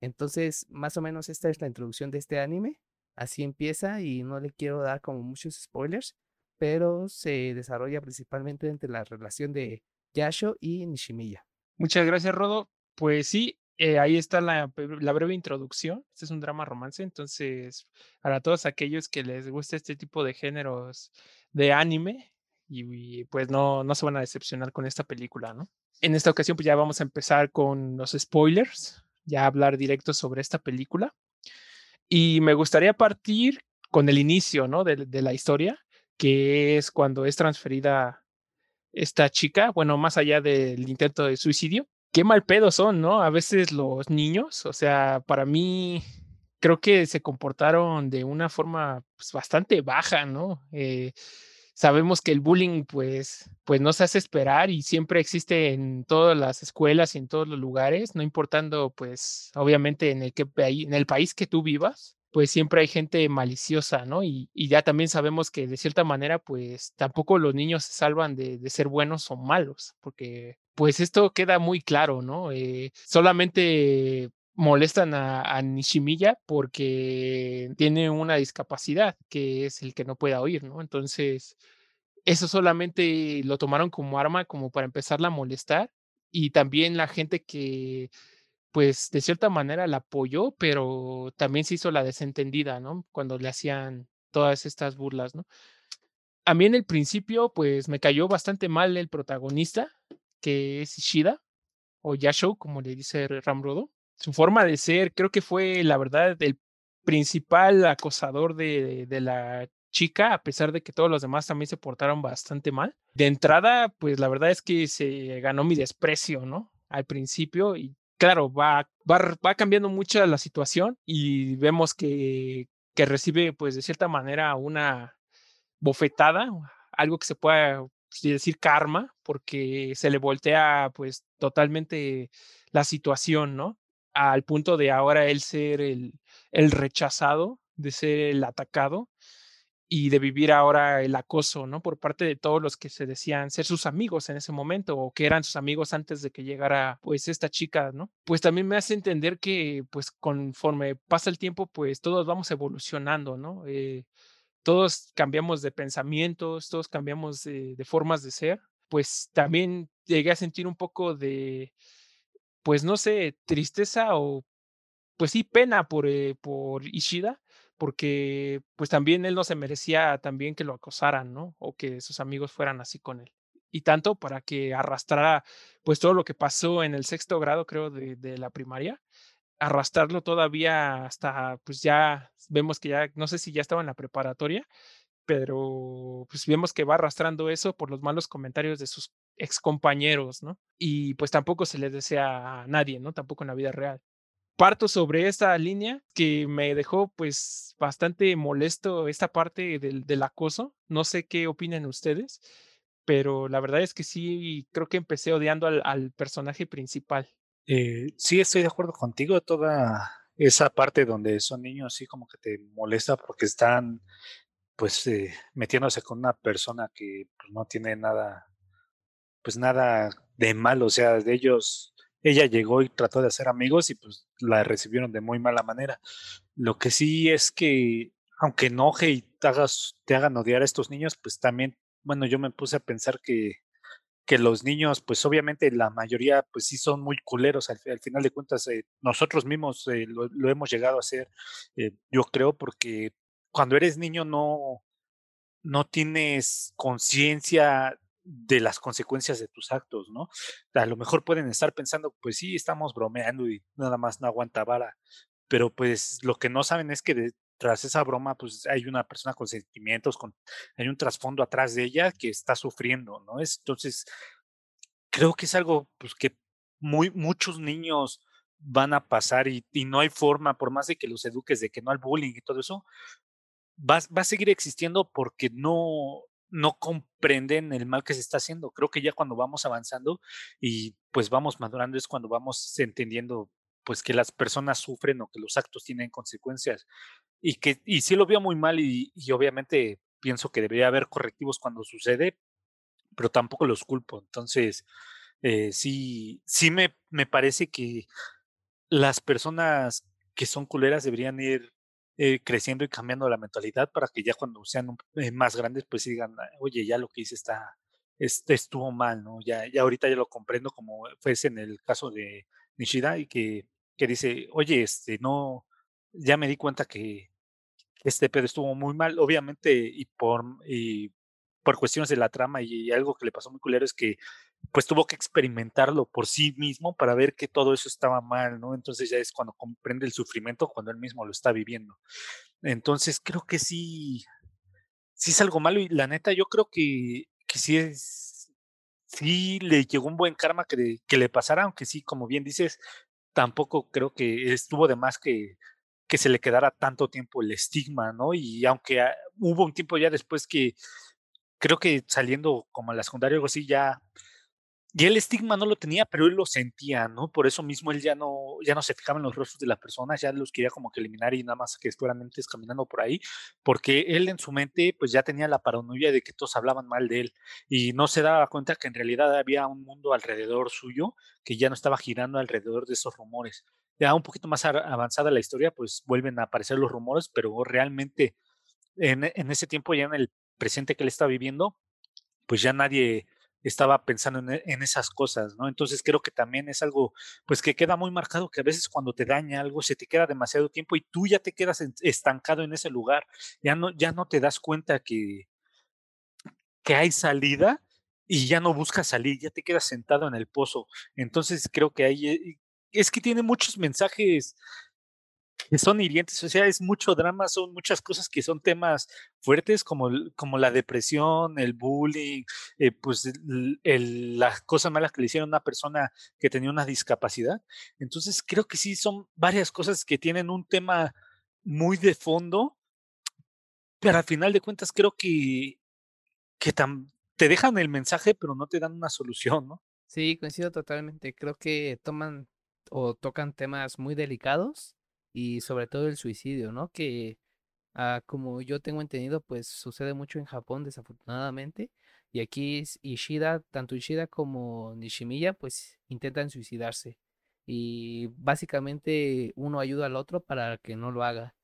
Entonces, más o menos esta es la introducción de este anime. Así empieza y no le quiero dar como muchos spoilers, pero se desarrolla principalmente entre la relación de Yasho y Nishimiya. Muchas gracias, Rodo. Pues sí, eh, ahí está la, breve introducción. Este es un drama romance, entonces para todos aquellos que les gusta este tipo de géneros de anime, y, pues no, no se van a decepcionar con esta película, ¿no? En esta ocasión pues ya vamos a empezar con los spoilers, ya hablar directo sobre esta película. Y me gustaría partir con el inicio, ¿no? De, de la historia, que es cuando es transferida esta chica, bueno, más allá del intento de suicidio, qué mal pedo son, ¿no? A veces los niños, o sea, para mí creo que se comportaron de una forma pues, bastante baja, ¿no? Eh, sabemos que el bullying, pues, pues no se hace esperar y siempre existe en todas las escuelas y en todos los lugares, no importando, pues, obviamente en el, que, en el país que tú vivas pues siempre hay gente maliciosa, ¿no? Y, ya también sabemos que de cierta manera, pues tampoco los niños se salvan de, ser buenos o malos, porque pues esto queda muy claro, ¿no? Eh, solamente molestan a, a, porque tiene una discapacidad, que es el que no puede oír, ¿no? Entonces, eso solamente lo tomaron como arma, como para empezarla a molestar. Y también la gente que pues de cierta manera la apoyó, pero también se hizo la desentendida, ¿no? Cuando le hacían todas estas burlas, ¿no? A mí en el principio, pues me cayó bastante mal el protagonista, que es Ishida, o Yasho, como le dice Ramrodo. Su forma de ser, creo que fue, la verdad, el principal acosador de, de la chica, a pesar de que todos los demás también se portaron bastante mal. De entrada, pues la verdad es que se ganó mi desprecio, ¿no? Al principio, y claro, va, va, cambiando mucho la situación y vemos que, que recibe, pues, de cierta manera una bofetada, algo que se pueda decir karma, porque se le voltea, pues, totalmente la situación, ¿no? Al punto de ahora él ser el, el rechazado, de ser el atacado y de vivir ahora el acoso, ¿no? Por parte de todos los que se decían ser sus amigos en ese momento o que eran sus amigos antes de que llegara pues esta chica, ¿no? Pues también me hace entender que pues conforme pasa el tiempo pues todos vamos evolucionando, ¿no? Eh, todos cambiamos de pensamientos, todos cambiamos de, formas de ser, pues también llegué a sentir un poco de, pues no sé, tristeza o pues sí, pena por, eh, por Ishida, porque pues también él no se merecía también que lo acosaran, ¿no? O que sus amigos fueran así con él. Y tanto para que arrastrara pues todo lo que pasó en el sexto grado, creo, de, la primaria, arrastrarlo todavía hasta, pues ya vemos que ya, no sé si ya estaba en la preparatoria, pero pues vemos que va arrastrando eso por los malos comentarios de sus ex compañeros, ¿no? Y pues tampoco se les desea a nadie, ¿no? Tampoco en la vida real parto sobre esta línea que me dejó pues bastante molesto esta parte del, del acoso. No sé qué opinan ustedes, pero la verdad es que sí, creo que empecé odiando al, al personaje principal. Eh, sí, estoy de acuerdo contigo. Toda esa parte donde son niños, sí, como que te molesta porque están, pues, eh, metiéndose con una persona que pues, no tiene nada, pues, nada de malo. O sea, de ellos ella llegó y trató de hacer amigos y pues la recibieron de muy mala manera. Lo que sí es que, aunque enoje y te, hagas, te hagan odiar a estos niños, pues también, bueno, yo me puse a pensar que, que los niños, pues obviamente la mayoría, pues sí son muy culeros. Al, final de cuentas, eh, nosotros mismos eh, lo, hemos llegado a hacer, eh, yo creo, porque cuando eres niño no, no tienes conciencia de las consecuencias de tus actos, ¿no? A lo mejor pueden estar pensando, pues sí, estamos bromeando y nada más no aguanta vara, pero pues lo que no saben es que tras esa broma, pues hay una persona con sentimientos, con, hay un trasfondo atrás de ella que está sufriendo, ¿no? Es, entonces, creo que es algo pues, que muy, muchos niños van a pasar y, y, no hay forma, por más de que los eduques, de que no al bullying y todo eso, va, va a seguir existiendo porque no, no comprenden el mal que se está haciendo. Creo que ya cuando vamos avanzando y pues vamos madurando es cuando vamos entendiendo pues que las personas sufren o que los actos tienen consecuencias y que y sí lo veo muy mal y, obviamente pienso que debería haber correctivos cuando sucede, pero tampoco los culpo. Entonces, eh, sí, sí me, me parece que las personas que son culeras deberían ir eh, creciendo y cambiando la mentalidad para que ya cuando sean eh, más grandes, pues digan, oye, ya lo que hice está, este, estuvo mal, ¿no? Ya, ya ahorita ya lo comprendo como fue en el caso de Nishida y que, que dice, oye, este, no, ya me di cuenta que este pedo estuvo muy mal, obviamente, y por, y por cuestiones de la trama y, algo que le pasó muy culero es que pues tuvo que experimentarlo por sí mismo para ver que todo eso estaba mal, ¿no? Entonces ya es cuando comprende el sufrimiento cuando él mismo lo está viviendo. Entonces creo que sí, sí es algo malo y la neta yo creo que, que sí es, sí le llegó un buen karma que, que le pasara, aunque sí, como bien dices, tampoco creo que estuvo de más que, que se le quedara tanto tiempo el estigma, ¿no? Y aunque ah, hubo un tiempo ya después que creo que saliendo como a la secundaria o algo así ya y el estigma no lo tenía, pero él lo sentía, ¿no? Por eso mismo él ya no, ya no se fijaba en los rostros de las personas, ya los quería como que eliminar y nada más que fueran mentes caminando por ahí, porque él en su mente pues ya tenía la paranoia de que todos hablaban mal de él y no se daba cuenta que en realidad había un mundo alrededor suyo que ya no estaba girando alrededor de esos rumores. Ya un poquito más avanzada la historia, pues vuelven a aparecer los rumores, pero realmente en, en ese tiempo ya en el presente que él está viviendo, pues ya nadie estaba pensando en, en, esas cosas, ¿no? Entonces creo que también es algo, pues que queda muy marcado que a veces cuando te daña algo se te queda demasiado tiempo y tú ya te quedas estancado en ese lugar, ya no, ya no te das cuenta que, que hay salida y ya no buscas salir, ya te quedas sentado en el pozo. Entonces creo que ahí eh, es que tiene muchos mensajes son hirientes, o sea, es mucho drama, son muchas cosas que son temas fuertes como, como la depresión, el bullying, eh, pues las cosas malas que le hicieron a una persona que tenía una discapacidad. Entonces, creo que sí son varias cosas que tienen un tema muy de fondo, pero al final de cuentas creo que, que te dejan el mensaje, pero no te dan una solución, ¿no? Sí, coincido totalmente. Creo que toman o tocan temas muy delicados y sobre todo el suicidio, ¿no? Que ah, como yo tengo entendido, pues sucede mucho en Japón desafortunadamente. Y aquí Ishida, tanto Ishida como Nishimiya, pues intentan suicidarse. Y básicamente uno ayuda al otro para que no lo haga.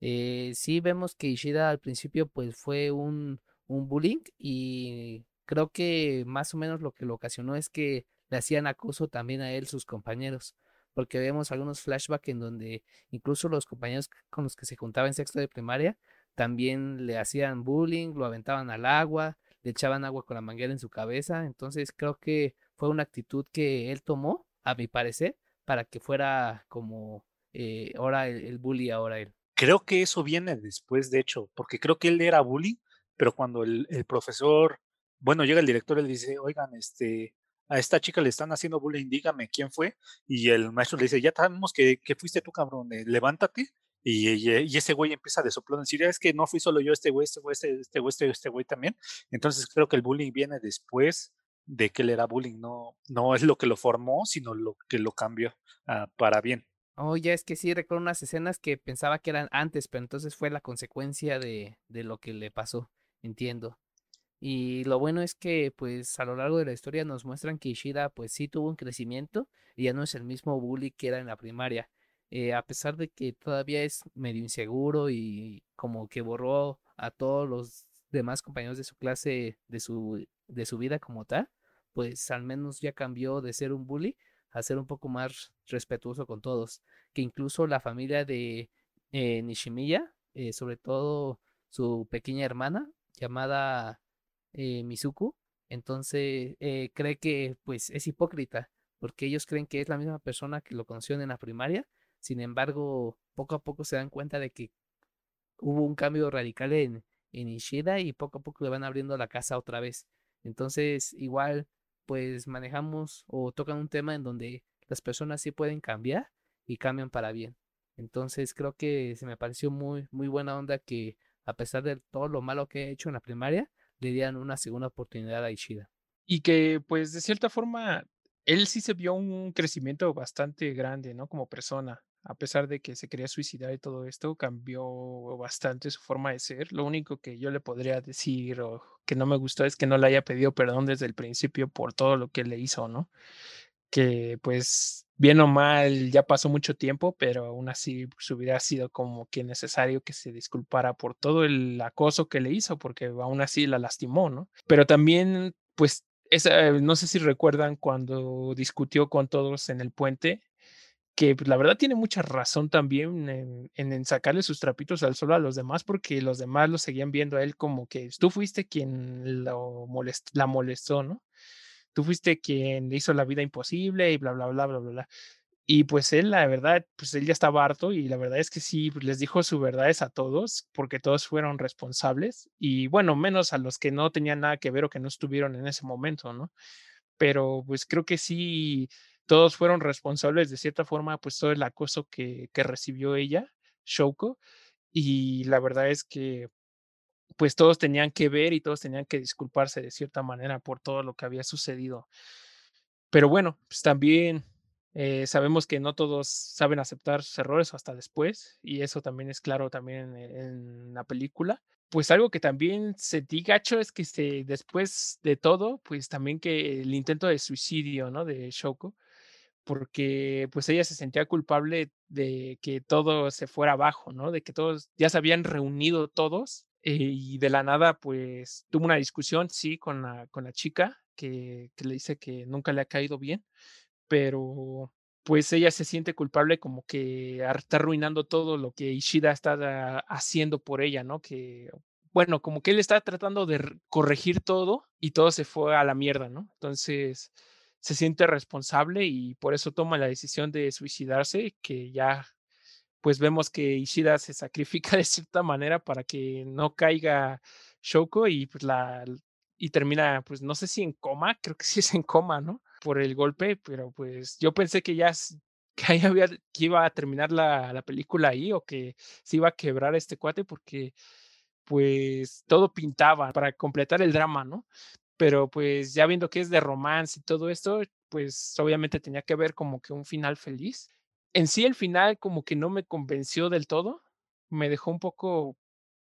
Eh, sí vemos que Ishida al principio pues fue un, un bullying y creo que más o menos lo que lo ocasionó es que le hacían acoso también a él sus compañeros porque vemos algunos flashbacks en donde incluso los compañeros con los que se juntaba en sexto de primaria también le hacían bullying, lo aventaban al agua, le echaban agua con la manguera en su cabeza, entonces creo que fue una actitud que él tomó, a mi parecer, para que fuera como eh, ahora el, bully, ahora él. Creo que eso viene después, de hecho, porque creo que él era bully, pero cuando el, el profesor, bueno, llega el director, él dice, oigan, este, a esta chica le están haciendo bullying, dígame quién fue. Y el maestro le dice, ya sabemos que, que fuiste tú, cabrón, eh, levántate. Y, y, ese güey empieza de soplón a decir, es que no fui solo yo, este güey, este güey, este, este güey, este, este güey también. Entonces creo que el bullying viene después de que él era bullying, no, no es lo que lo formó, sino lo que lo cambió uh, para bien. Oh, ya es que sí, recuerdo unas escenas que pensaba que eran antes, pero entonces fue la consecuencia de, de lo que le pasó, entiendo. Y lo bueno es que pues a lo largo de la historia nos muestran que Ishida pues sí tuvo un crecimiento y ya no es el mismo bully que era en la primaria. Eh, a pesar de que todavía es medio inseguro y como que borró a todos los demás compañeros de su clase de su, de su vida como tal, pues al menos ya cambió de ser un bully a ser un poco más respetuoso con todos. Que incluso la familia de eh, Nishimiya, eh, sobre todo su pequeña hermana llamada eh, Mizuku, entonces eh, cree que pues es hipócrita, porque ellos creen que es la misma persona que lo conoció en la primaria, sin embargo, poco a poco se dan cuenta de que hubo un cambio radical en, en Ishida y poco a poco le van abriendo la casa otra vez. Entonces, igual, pues manejamos o tocan un tema en donde las personas sí pueden cambiar y cambian para bien. Entonces, creo que se me pareció muy, muy buena onda que a pesar de todo lo malo que he hecho en la primaria, le dieran una segunda oportunidad a Ishida. Y que, pues, de cierta forma, él sí se vio un crecimiento bastante grande, ¿no? Como persona. A pesar de que se quería suicidar y todo esto, cambió bastante su forma de ser. Lo único que yo le podría decir o que no me gustó es que no le haya pedido perdón desde el principio por todo lo que le hizo, ¿no? Que pues bien o mal ya pasó mucho tiempo, pero aún así pues, hubiera sido como que necesario que se disculpara por todo el acoso que le hizo, porque aún así la lastimó, ¿no? Pero también, pues, esa, no sé si recuerdan cuando discutió con todos en el puente, que pues, la verdad tiene mucha razón también en, en, sacarle sus trapitos al sol a los demás, porque los demás lo seguían viendo a él como que tú fuiste quien lo molest, la molestó, ¿no? Tú fuiste quien le hizo la vida imposible y bla, bla, bla, bla, bla, bla. Y pues él, la verdad, pues él ya estaba harto y la verdad es que sí, pues, les dijo sus verdades a todos, porque todos fueron responsables y bueno, menos a los que no tenían nada que ver o que no estuvieron en ese momento, ¿no? Pero pues creo que sí, todos fueron responsables de cierta forma, pues todo el acoso que, que recibió ella, Shoko, y la verdad es que pues todos tenían que ver y todos tenían que disculparse de cierta manera por todo lo que había sucedido. Pero bueno, pues también eh, sabemos que no todos saben aceptar sus errores hasta después, y eso también es claro también en, la película. Pues algo que también sentí gacho es que se, después de todo, pues también que el intento de suicidio, ¿no? De Shoko, porque pues ella se sentía culpable de que todo se fuera abajo, ¿no? De que todos ya se habían reunido todos y de la nada pues tuvo una discusión, sí, con la, con la chica que, que le dice que nunca le ha caído bien, pero pues ella se siente culpable como que está arruinando todo lo que Ishida está haciendo por ella, ¿no? Que, bueno, como que él está tratando de corregir todo y todo se fue a la mierda, ¿no? Entonces se siente responsable y por eso toma la decisión de suicidarse, que ya pues vemos que Ishida se sacrifica de cierta manera para que no caiga Shoko y pues la y termina pues no sé si en coma, creo que sí es en coma, ¿no? por el golpe, pero pues yo pensé que ya que ahí había, que iba a terminar la, la, película ahí o que se iba a quebrar este cuate porque pues todo pintaba para completar el drama, ¿no? Pero pues ya viendo que es de romance y todo esto, pues obviamente tenía que ver como que un final feliz. En sí el final como que no me convenció del todo, me dejó un poco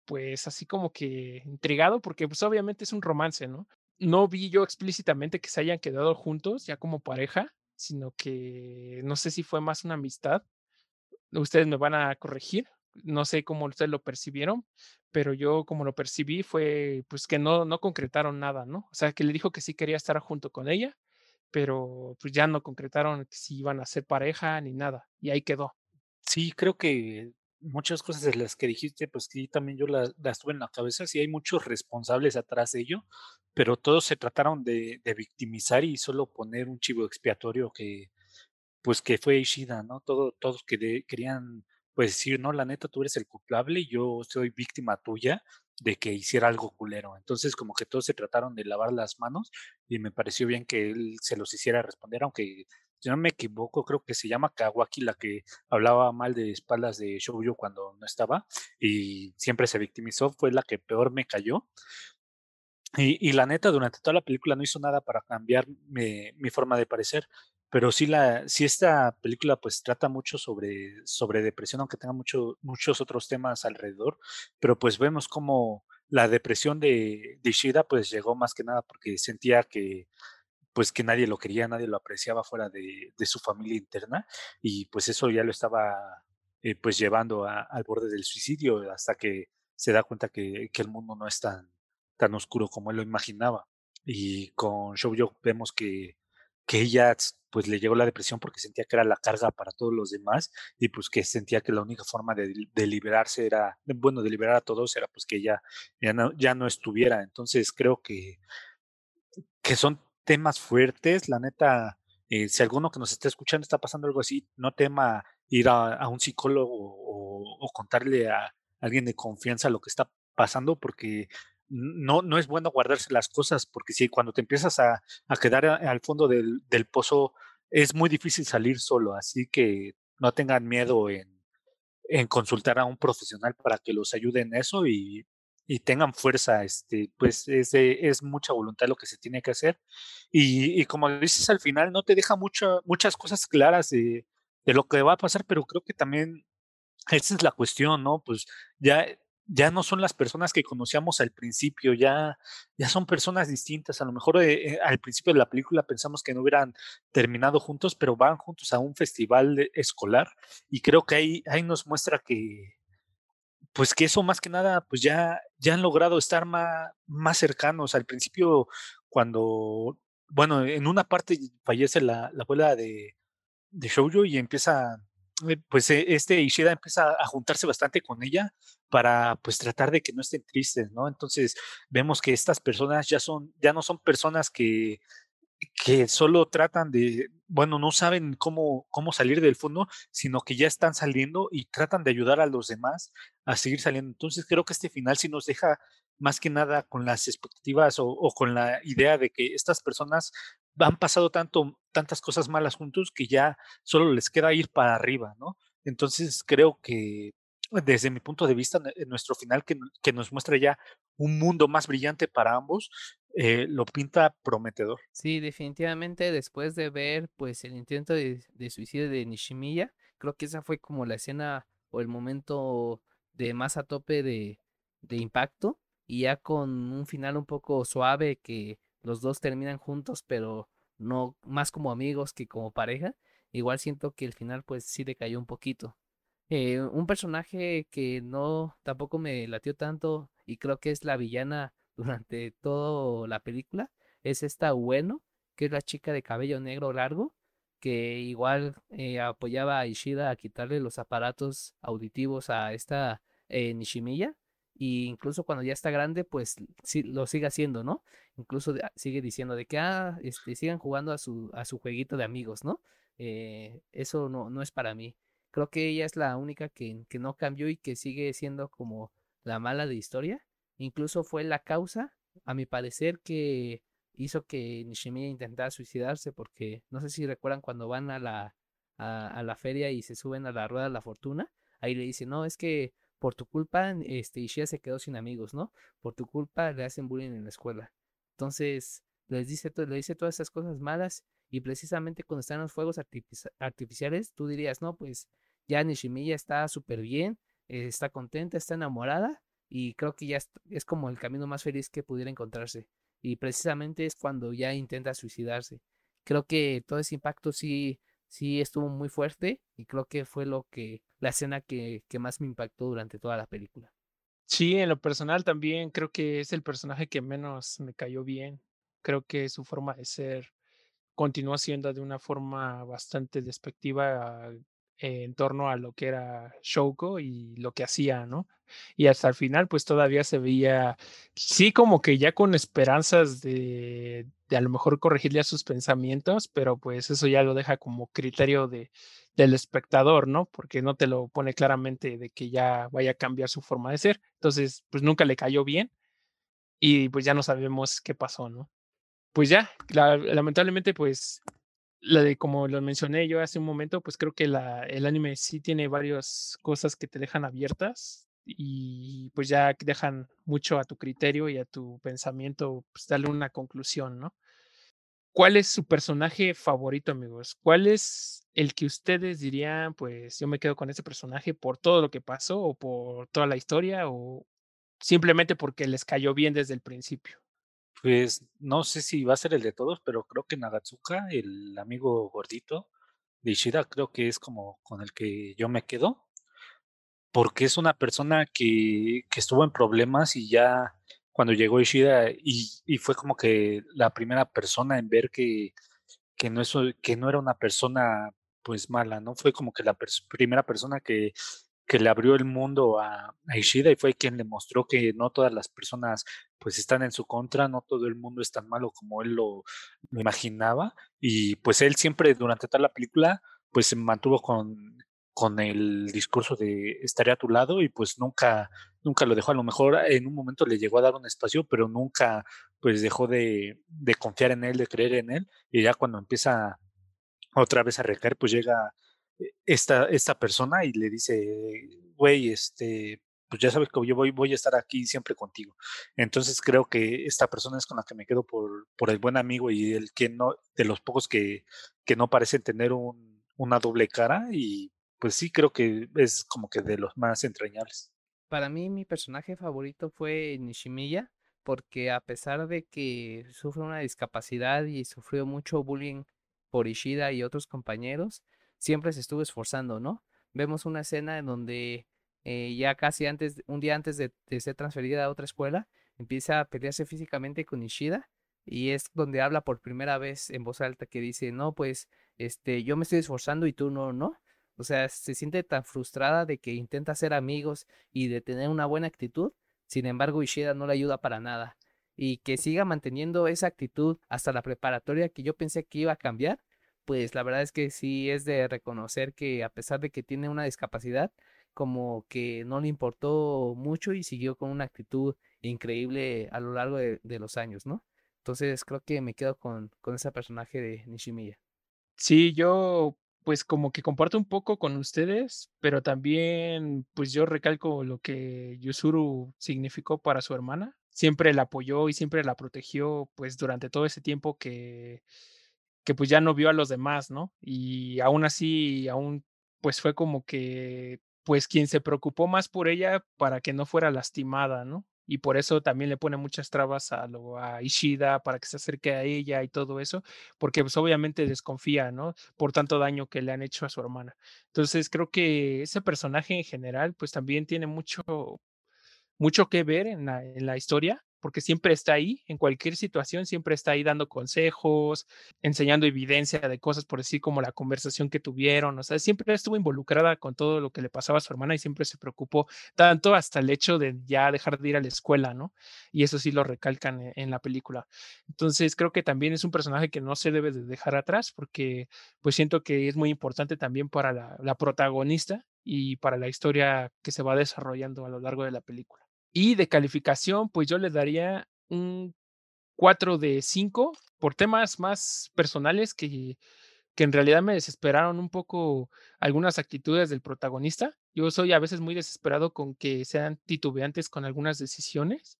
pues así como que intrigado porque pues obviamente es un romance, ¿no? no vi yo explícitamente que se hayan quedado juntos ya como pareja, sino que no sé si fue más una amistad. Ustedes me van a corregir, no sé cómo ustedes lo percibieron, pero yo como lo percibí fue pues que no, no concretaron nada, ¿no? O sea, que le dijo que sí quería estar junto con ella, pero pues ya no concretaron si iban a ser pareja ni nada, y ahí quedó. Sí, creo que muchas cosas de las que dijiste, pues sí, también yo las, las tuve en la cabeza, sí hay muchos responsables atrás de ello, pero todos se trataron de, de victimizar y solo poner un chivo expiatorio que, pues que fue Ishida, ¿no? Todo, todos que querían, pues decir, no, la neta, tú eres el culpable yo soy víctima tuya de que hiciera algo culero. Entonces, como que todos se trataron de lavar las manos y me pareció bien que él se los hiciera responder, aunque si no me equivoco, creo que se llama Kawaki la que hablaba mal de espaldas de Shoujo cuando no estaba y siempre se victimizó, fue la que peor me cayó. Y, la neta, durante toda la película no hizo nada para cambiar mi, mi forma de parecer, pero sí, la, sí esta película pues trata mucho sobre, sobre depresión, aunque tenga mucho, muchos otros temas alrededor, pero pues vemos como la depresión de, de pues llegó más que nada porque sentía que pues que nadie lo quería, nadie lo apreciaba fuera de, de su familia interna y pues eso ya lo estaba eh, pues llevando al borde del suicidio hasta que se da cuenta que, que, el mundo no es tan, tan oscuro como él lo imaginaba. Y con Shoujo vemos que, que ella pues le llegó la depresión porque sentía que era la carga para todos los demás y pues que sentía que la única forma de, de liberarse era, bueno, de liberar a todos era pues que ella ya no, ya no estuviera. Entonces creo que, que son temas fuertes, la neta, eh, si alguno que nos esté escuchando está pasando algo así, no tema ir a, un psicólogo o, contarle a alguien de confianza lo que está pasando, porque no, no es bueno guardarse las cosas, porque si cuando te empiezas a, quedar al fondo del, del, pozo, es muy difícil salir solo, así que no tengan miedo en, en consultar a un profesional para que los ayude en eso y y tengan fuerza, este, pues es, es mucha voluntad lo que se tiene que hacer. Y, y como dices al final, no te deja mucho, muchas cosas claras de, de, lo que va a pasar, pero creo que también esa es la cuestión, ¿no? Pues ya, ya no son las personas que conocíamos al principio, ya, ya son personas distintas. A lo mejor eh, eh, al principio de la película pensamos que no hubieran terminado juntos, pero van juntos a un festival escolar y creo que ahí, ahí nos muestra que, pues que eso más que nada, pues ya, ya han logrado estar más, más cercanos. Al principio, cuando, bueno, en una parte fallece la, la abuela de, de shoujo y empieza, pues eh, este Ishida empieza a juntarse bastante con ella para pues tratar de que no estén tristes, ¿no? Entonces vemos que estas personas ya son, ya no son personas que que solo tratan de, bueno, no saben cómo, cómo salir del fondo, sino que ya están saliendo y tratan de ayudar a los demás a seguir saliendo. Entonces creo que este final sí nos deja más que nada con las expectativas o, o con la idea de que estas personas han pasado tanto, tantas cosas malas juntos que ya solo les queda ir para arriba, ¿no? Entonces creo que desde mi punto de vista, nuestro final que, que nos muestra ya un mundo más brillante para ambos, eh, lo pinta prometedor. Sí, definitivamente después de ver pues el intento de, suicidio de Nishimiya, creo que esa fue como la escena o el momento de más a tope de, de impacto y ya con un final un poco suave que los dos terminan juntos pero no más como amigos que como pareja, igual siento que el final pues sí decayó un poquito. Eh, un personaje que no tampoco me latió tanto y creo que es la villana durante toda la película es esta Bueno, que es la chica de cabello negro largo, que igual eh, apoyaba a Ishida a quitarle los aparatos auditivos a esta eh, Nishimiya. Y incluso cuando ya está grande, pues sí, lo sigue haciendo, ¿no? Incluso sigue diciendo de que, ah, este, sigan jugando a su, a su jueguito de amigos, ¿no? eso no, no es para mí. Creo que ella es la única que, que no cambió y que sigue siendo como la mala de historia. Incluso fue la causa, a mi parecer, que hizo que Nishimiya intentara suicidarse porque no sé si recuerdan cuando van a la, a, la feria y se suben a la rueda de la fortuna, ahí le dice, no, es que por tu culpa este, Ishida se quedó sin amigos, ¿no? Por tu culpa le hacen bullying en la escuela. Entonces, les dice, le dice todas esas cosas malas y precisamente cuando están los fuegos artificiales, tú dirías, no, pues ya Nishimiya está súper bien, eh, está contenta, está enamorada y creo que ya es, como el camino más feliz que pudiera encontrarse. Y precisamente es cuando ya intenta suicidarse. Creo que todo ese impacto sí, sí estuvo muy fuerte y creo que fue lo que, la escena que, que más me impactó durante toda la película. Sí, en lo personal también creo que es el personaje que menos me cayó bien. Creo que su forma de ser continuó siendo de una forma bastante despectiva en torno a lo que era Shouko y lo que hacía, ¿no? Y hasta el final, pues todavía se veía, sí, como que ya con esperanzas de, de a lo mejor corregirle a sus pensamientos, pero pues eso ya lo deja como criterio de, del espectador, ¿no? Porque no te lo pone claramente de que ya vaya a cambiar su forma de ser. Entonces, pues nunca le cayó bien y pues ya no sabemos qué pasó, ¿no? pues ya, lamentablemente, pues, la de, como lo mencioné yo hace un momento, pues creo que el anime sí tiene varias cosas que te dejan abiertas y pues ya dejan mucho a tu criterio y a tu pensamiento, pues darle una conclusión, ¿no? ¿Cuál es su personaje favorito, amigos? ¿Cuál es el que ustedes dirían, pues yo me quedo con ese personaje por todo lo que pasó o por toda la historia o simplemente porque les cayó bien desde el principio? Pues no sé si va a ser el de todos, pero creo que Nagatsuka, el amigo gordito de Ishida, creo que es como con el que yo me quedo, porque es una persona que, que estuvo en problemas y ya cuando llegó Ishida y, fue como que la primera persona en ver que, que, no, es, que no era una persona pues mala, ¿no? Fue como que la primera persona que, que le abrió el mundo a, Ishida y fue quien le mostró que no todas las personas pues están en su contra, no todo el mundo es tan malo como él lo, imaginaba y pues él siempre durante toda la película pues se mantuvo con, con el discurso de estaré a tu lado y pues nunca, nunca lo dejó. A lo mejor en un momento le llegó a dar un espacio, pero nunca pues dejó de, confiar en él, de creer en él. Y ya cuando empieza otra vez a recaer, pues llega esta, esta persona y le dice, güey, este, pues ya sabes que yo voy, voy a estar aquí siempre contigo. Entonces creo que esta persona es con la que me quedo por, por el buen amigo y el que no, de los pocos que, que no parecen tener un, una doble cara y pues sí creo que es como que de los más entrañables. Para mí mi personaje favorito fue Nishimiya porque a pesar de que sufre una discapacidad y sufrió mucho bullying por Ishida y otros compañeros, siempre se estuvo esforzando, ¿no? Vemos una escena en donde eh, ya casi antes, un día antes de, ser transferida a otra escuela, empieza a pelearse físicamente con Ishida y es donde habla por primera vez en voz alta que dice, no, pues, este, yo me estoy esforzando y tú no, ¿no? O sea, se siente tan frustrada de que intenta ser amigos y de tener una buena actitud, sin embargo, Ishida no le ayuda para nada. Y que siga manteniendo esa actitud hasta la preparatoria que yo pensé que iba a cambiar, pues la verdad es que sí es de reconocer que a pesar de que tiene una discapacidad, como que no le importó mucho y siguió con una actitud increíble a lo largo de, de los años, ¿no? Entonces creo que me quedo con, con ese personaje de Nishimiya. Sí, yo pues como que comparto un poco con ustedes, pero también pues yo recalco lo que Yusuru significó para su hermana. Siempre la apoyó y siempre la protegió pues durante todo ese tiempo que, que pues ya no vio a los demás, ¿no? Y aún así, aún pues fue como que pues quien se preocupó más por ella para que no fuera lastimada, ¿no? Y por eso también le pone muchas trabas a, lo, a Ishida para que se acerque a ella y todo eso, porque pues obviamente desconfía, ¿no? Por tanto daño que le han hecho a su hermana. Entonces creo que ese personaje en general pues también tiene mucho, mucho que ver en la, en la historia porque siempre está ahí, en cualquier situación, siempre está ahí dando consejos, enseñando evidencia de cosas, por decir, como la conversación que tuvieron, o sea, siempre estuvo involucrada con todo lo que le pasaba a su hermana y siempre se preocupó tanto hasta el hecho de ya dejar de ir a la escuela, ¿no? Y eso sí lo recalcan e, en, la película. Entonces, creo que también es un personaje que no se debe de dejar atrás porque pues siento que es muy importante también para la, la protagonista y para la historia que se va desarrollando a lo largo de la película. Y de calificación, pues yo le daría un 4 de 5 por temas más personales que, que en realidad me desesperaron un poco algunas actitudes del protagonista. Yo soy a veces muy desesperado con que sean titubeantes con algunas decisiones.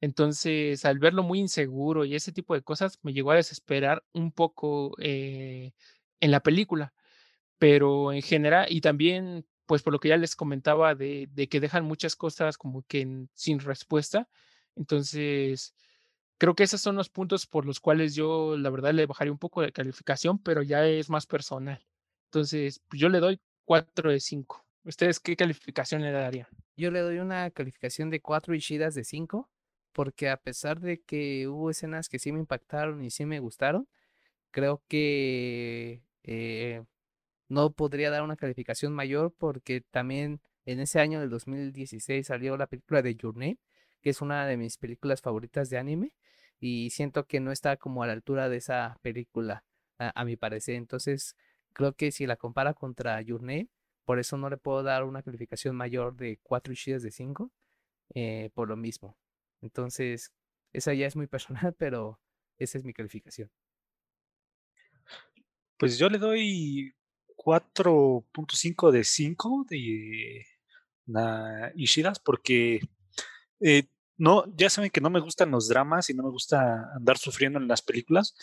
Entonces, al verlo muy inseguro y ese tipo de cosas, me llegó a desesperar un poco eh, en la película. Pero en general, y también pues por lo que ya les comentaba de, que dejan muchas cosas como que sin respuesta. Entonces, creo que esos son los puntos por los cuales yo la verdad le bajaría un poco de calificación, pero ya es más personal. Entonces, pues, yo le doy 4 de 5. ¿Ustedes qué calificación le darían? Yo le doy una calificación de 4 Ishidas de 5, porque a pesar de que hubo escenas que sí me impactaron y sí me gustaron, creo que eh, no podría dar una calificación mayor porque también en ese año del 2016 salió la película de Your Name, que es una de mis películas favoritas de anime y siento que no está como a la altura de esa película a, mi parecer. Entonces creo que si la compara contra Your Name, por eso no le puedo dar una calificación mayor de 4 ishidas de 5 eh, por lo mismo. Entonces, esa ya es muy personal, pero esa es mi calificación. Pues yo le doy 4.5 de 5 de Ishidas porque eh, no, ya saben que no me gustan los dramas y no me gusta andar sufriendo en las películas,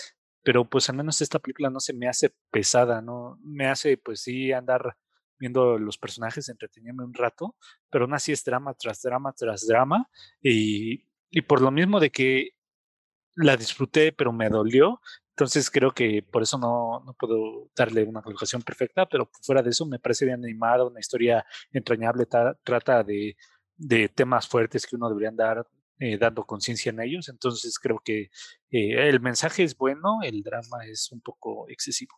pero pues al menos esta película no se me hace pesada, ¿no? Me hace pues sí andar viendo los personajes, entreteniéndome un rato, pero aún así es drama tras drama tras drama y, y por lo mismo de que la disfruté pero me dolió, entonces creo que por eso no, no puedo darle una colocación perfecta, pero fuera de eso me parece bien animada, una historia entrañable, trata de, de, temas fuertes que uno debería andar eh, dando conciencia en ellos. Entonces creo que eh, el mensaje es bueno, el drama es un poco excesivo.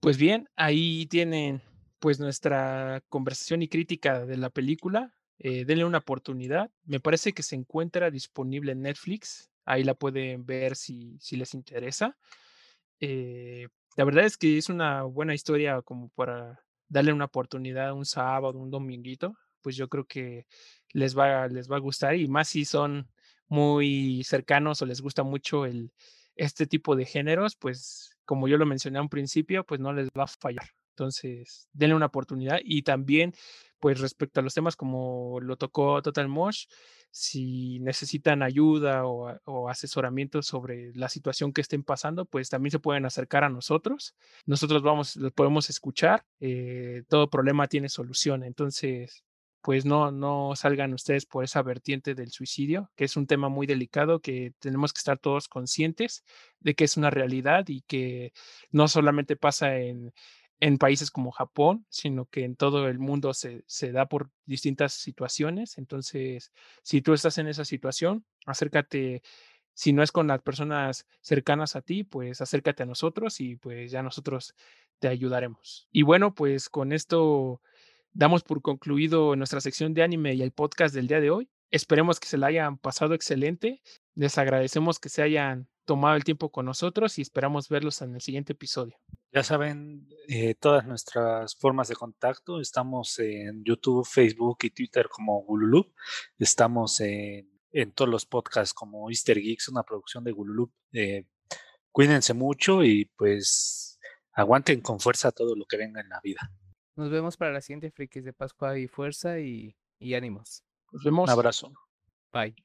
Pues bien, ahí tienen pues nuestra conversación y crítica de la película. Eh, denle una oportunidad. Me parece que se encuentra disponible en Netflix. Ahí la pueden ver si, si les interesa. Eh, la verdad es que es una buena historia como para darle una oportunidad un sábado, un dominguito, pues yo creo que les va, les va a gustar y más si son muy cercanos o les gusta mucho el, este tipo de géneros, pues como yo lo mencioné a un principio, pues no les va a fallar. Entonces, denle una oportunidad y también, pues respecto a los temas como lo tocó Total Mosh, si necesitan ayuda o, asesoramiento sobre la situación que estén pasando, pues también se pueden acercar a nosotros. Nosotros vamos, los podemos escuchar. Eh, todo problema tiene solución. Entonces, pues no, no salgan ustedes por esa vertiente del suicidio, que es un tema muy delicado que tenemos que estar todos conscientes de que es una realidad y que no solamente pasa en, en países como Japón, sino que en todo el mundo se, se, da por distintas situaciones. Entonces, si tú estás en esa situación, acércate Si no es con las personas cercanas a ti, pues acércate a nosotros y pues ya nosotros te ayudaremos. Y bueno, pues con esto damos por concluido nuestra sección de anime y el podcast del día de hoy. Esperemos que se la hayan pasado excelente. Les agradecemos que se hayan tomado el tiempo con nosotros y esperamos verlos en el siguiente episodio. Ya saben, eh, todas nuestras formas de contacto. Estamos en YouTube, Facebook y Twitter como Gululup. Estamos en, en todos los podcasts como Easter Geeks, una producción de Gululup. Eh, cuídense mucho y pues aguanten con fuerza todo lo que venga en la vida. Nos vemos para la siguiente Frikis de Pascua y fuerza y, y ánimos. Nos vemos. Un abrazo. Bye.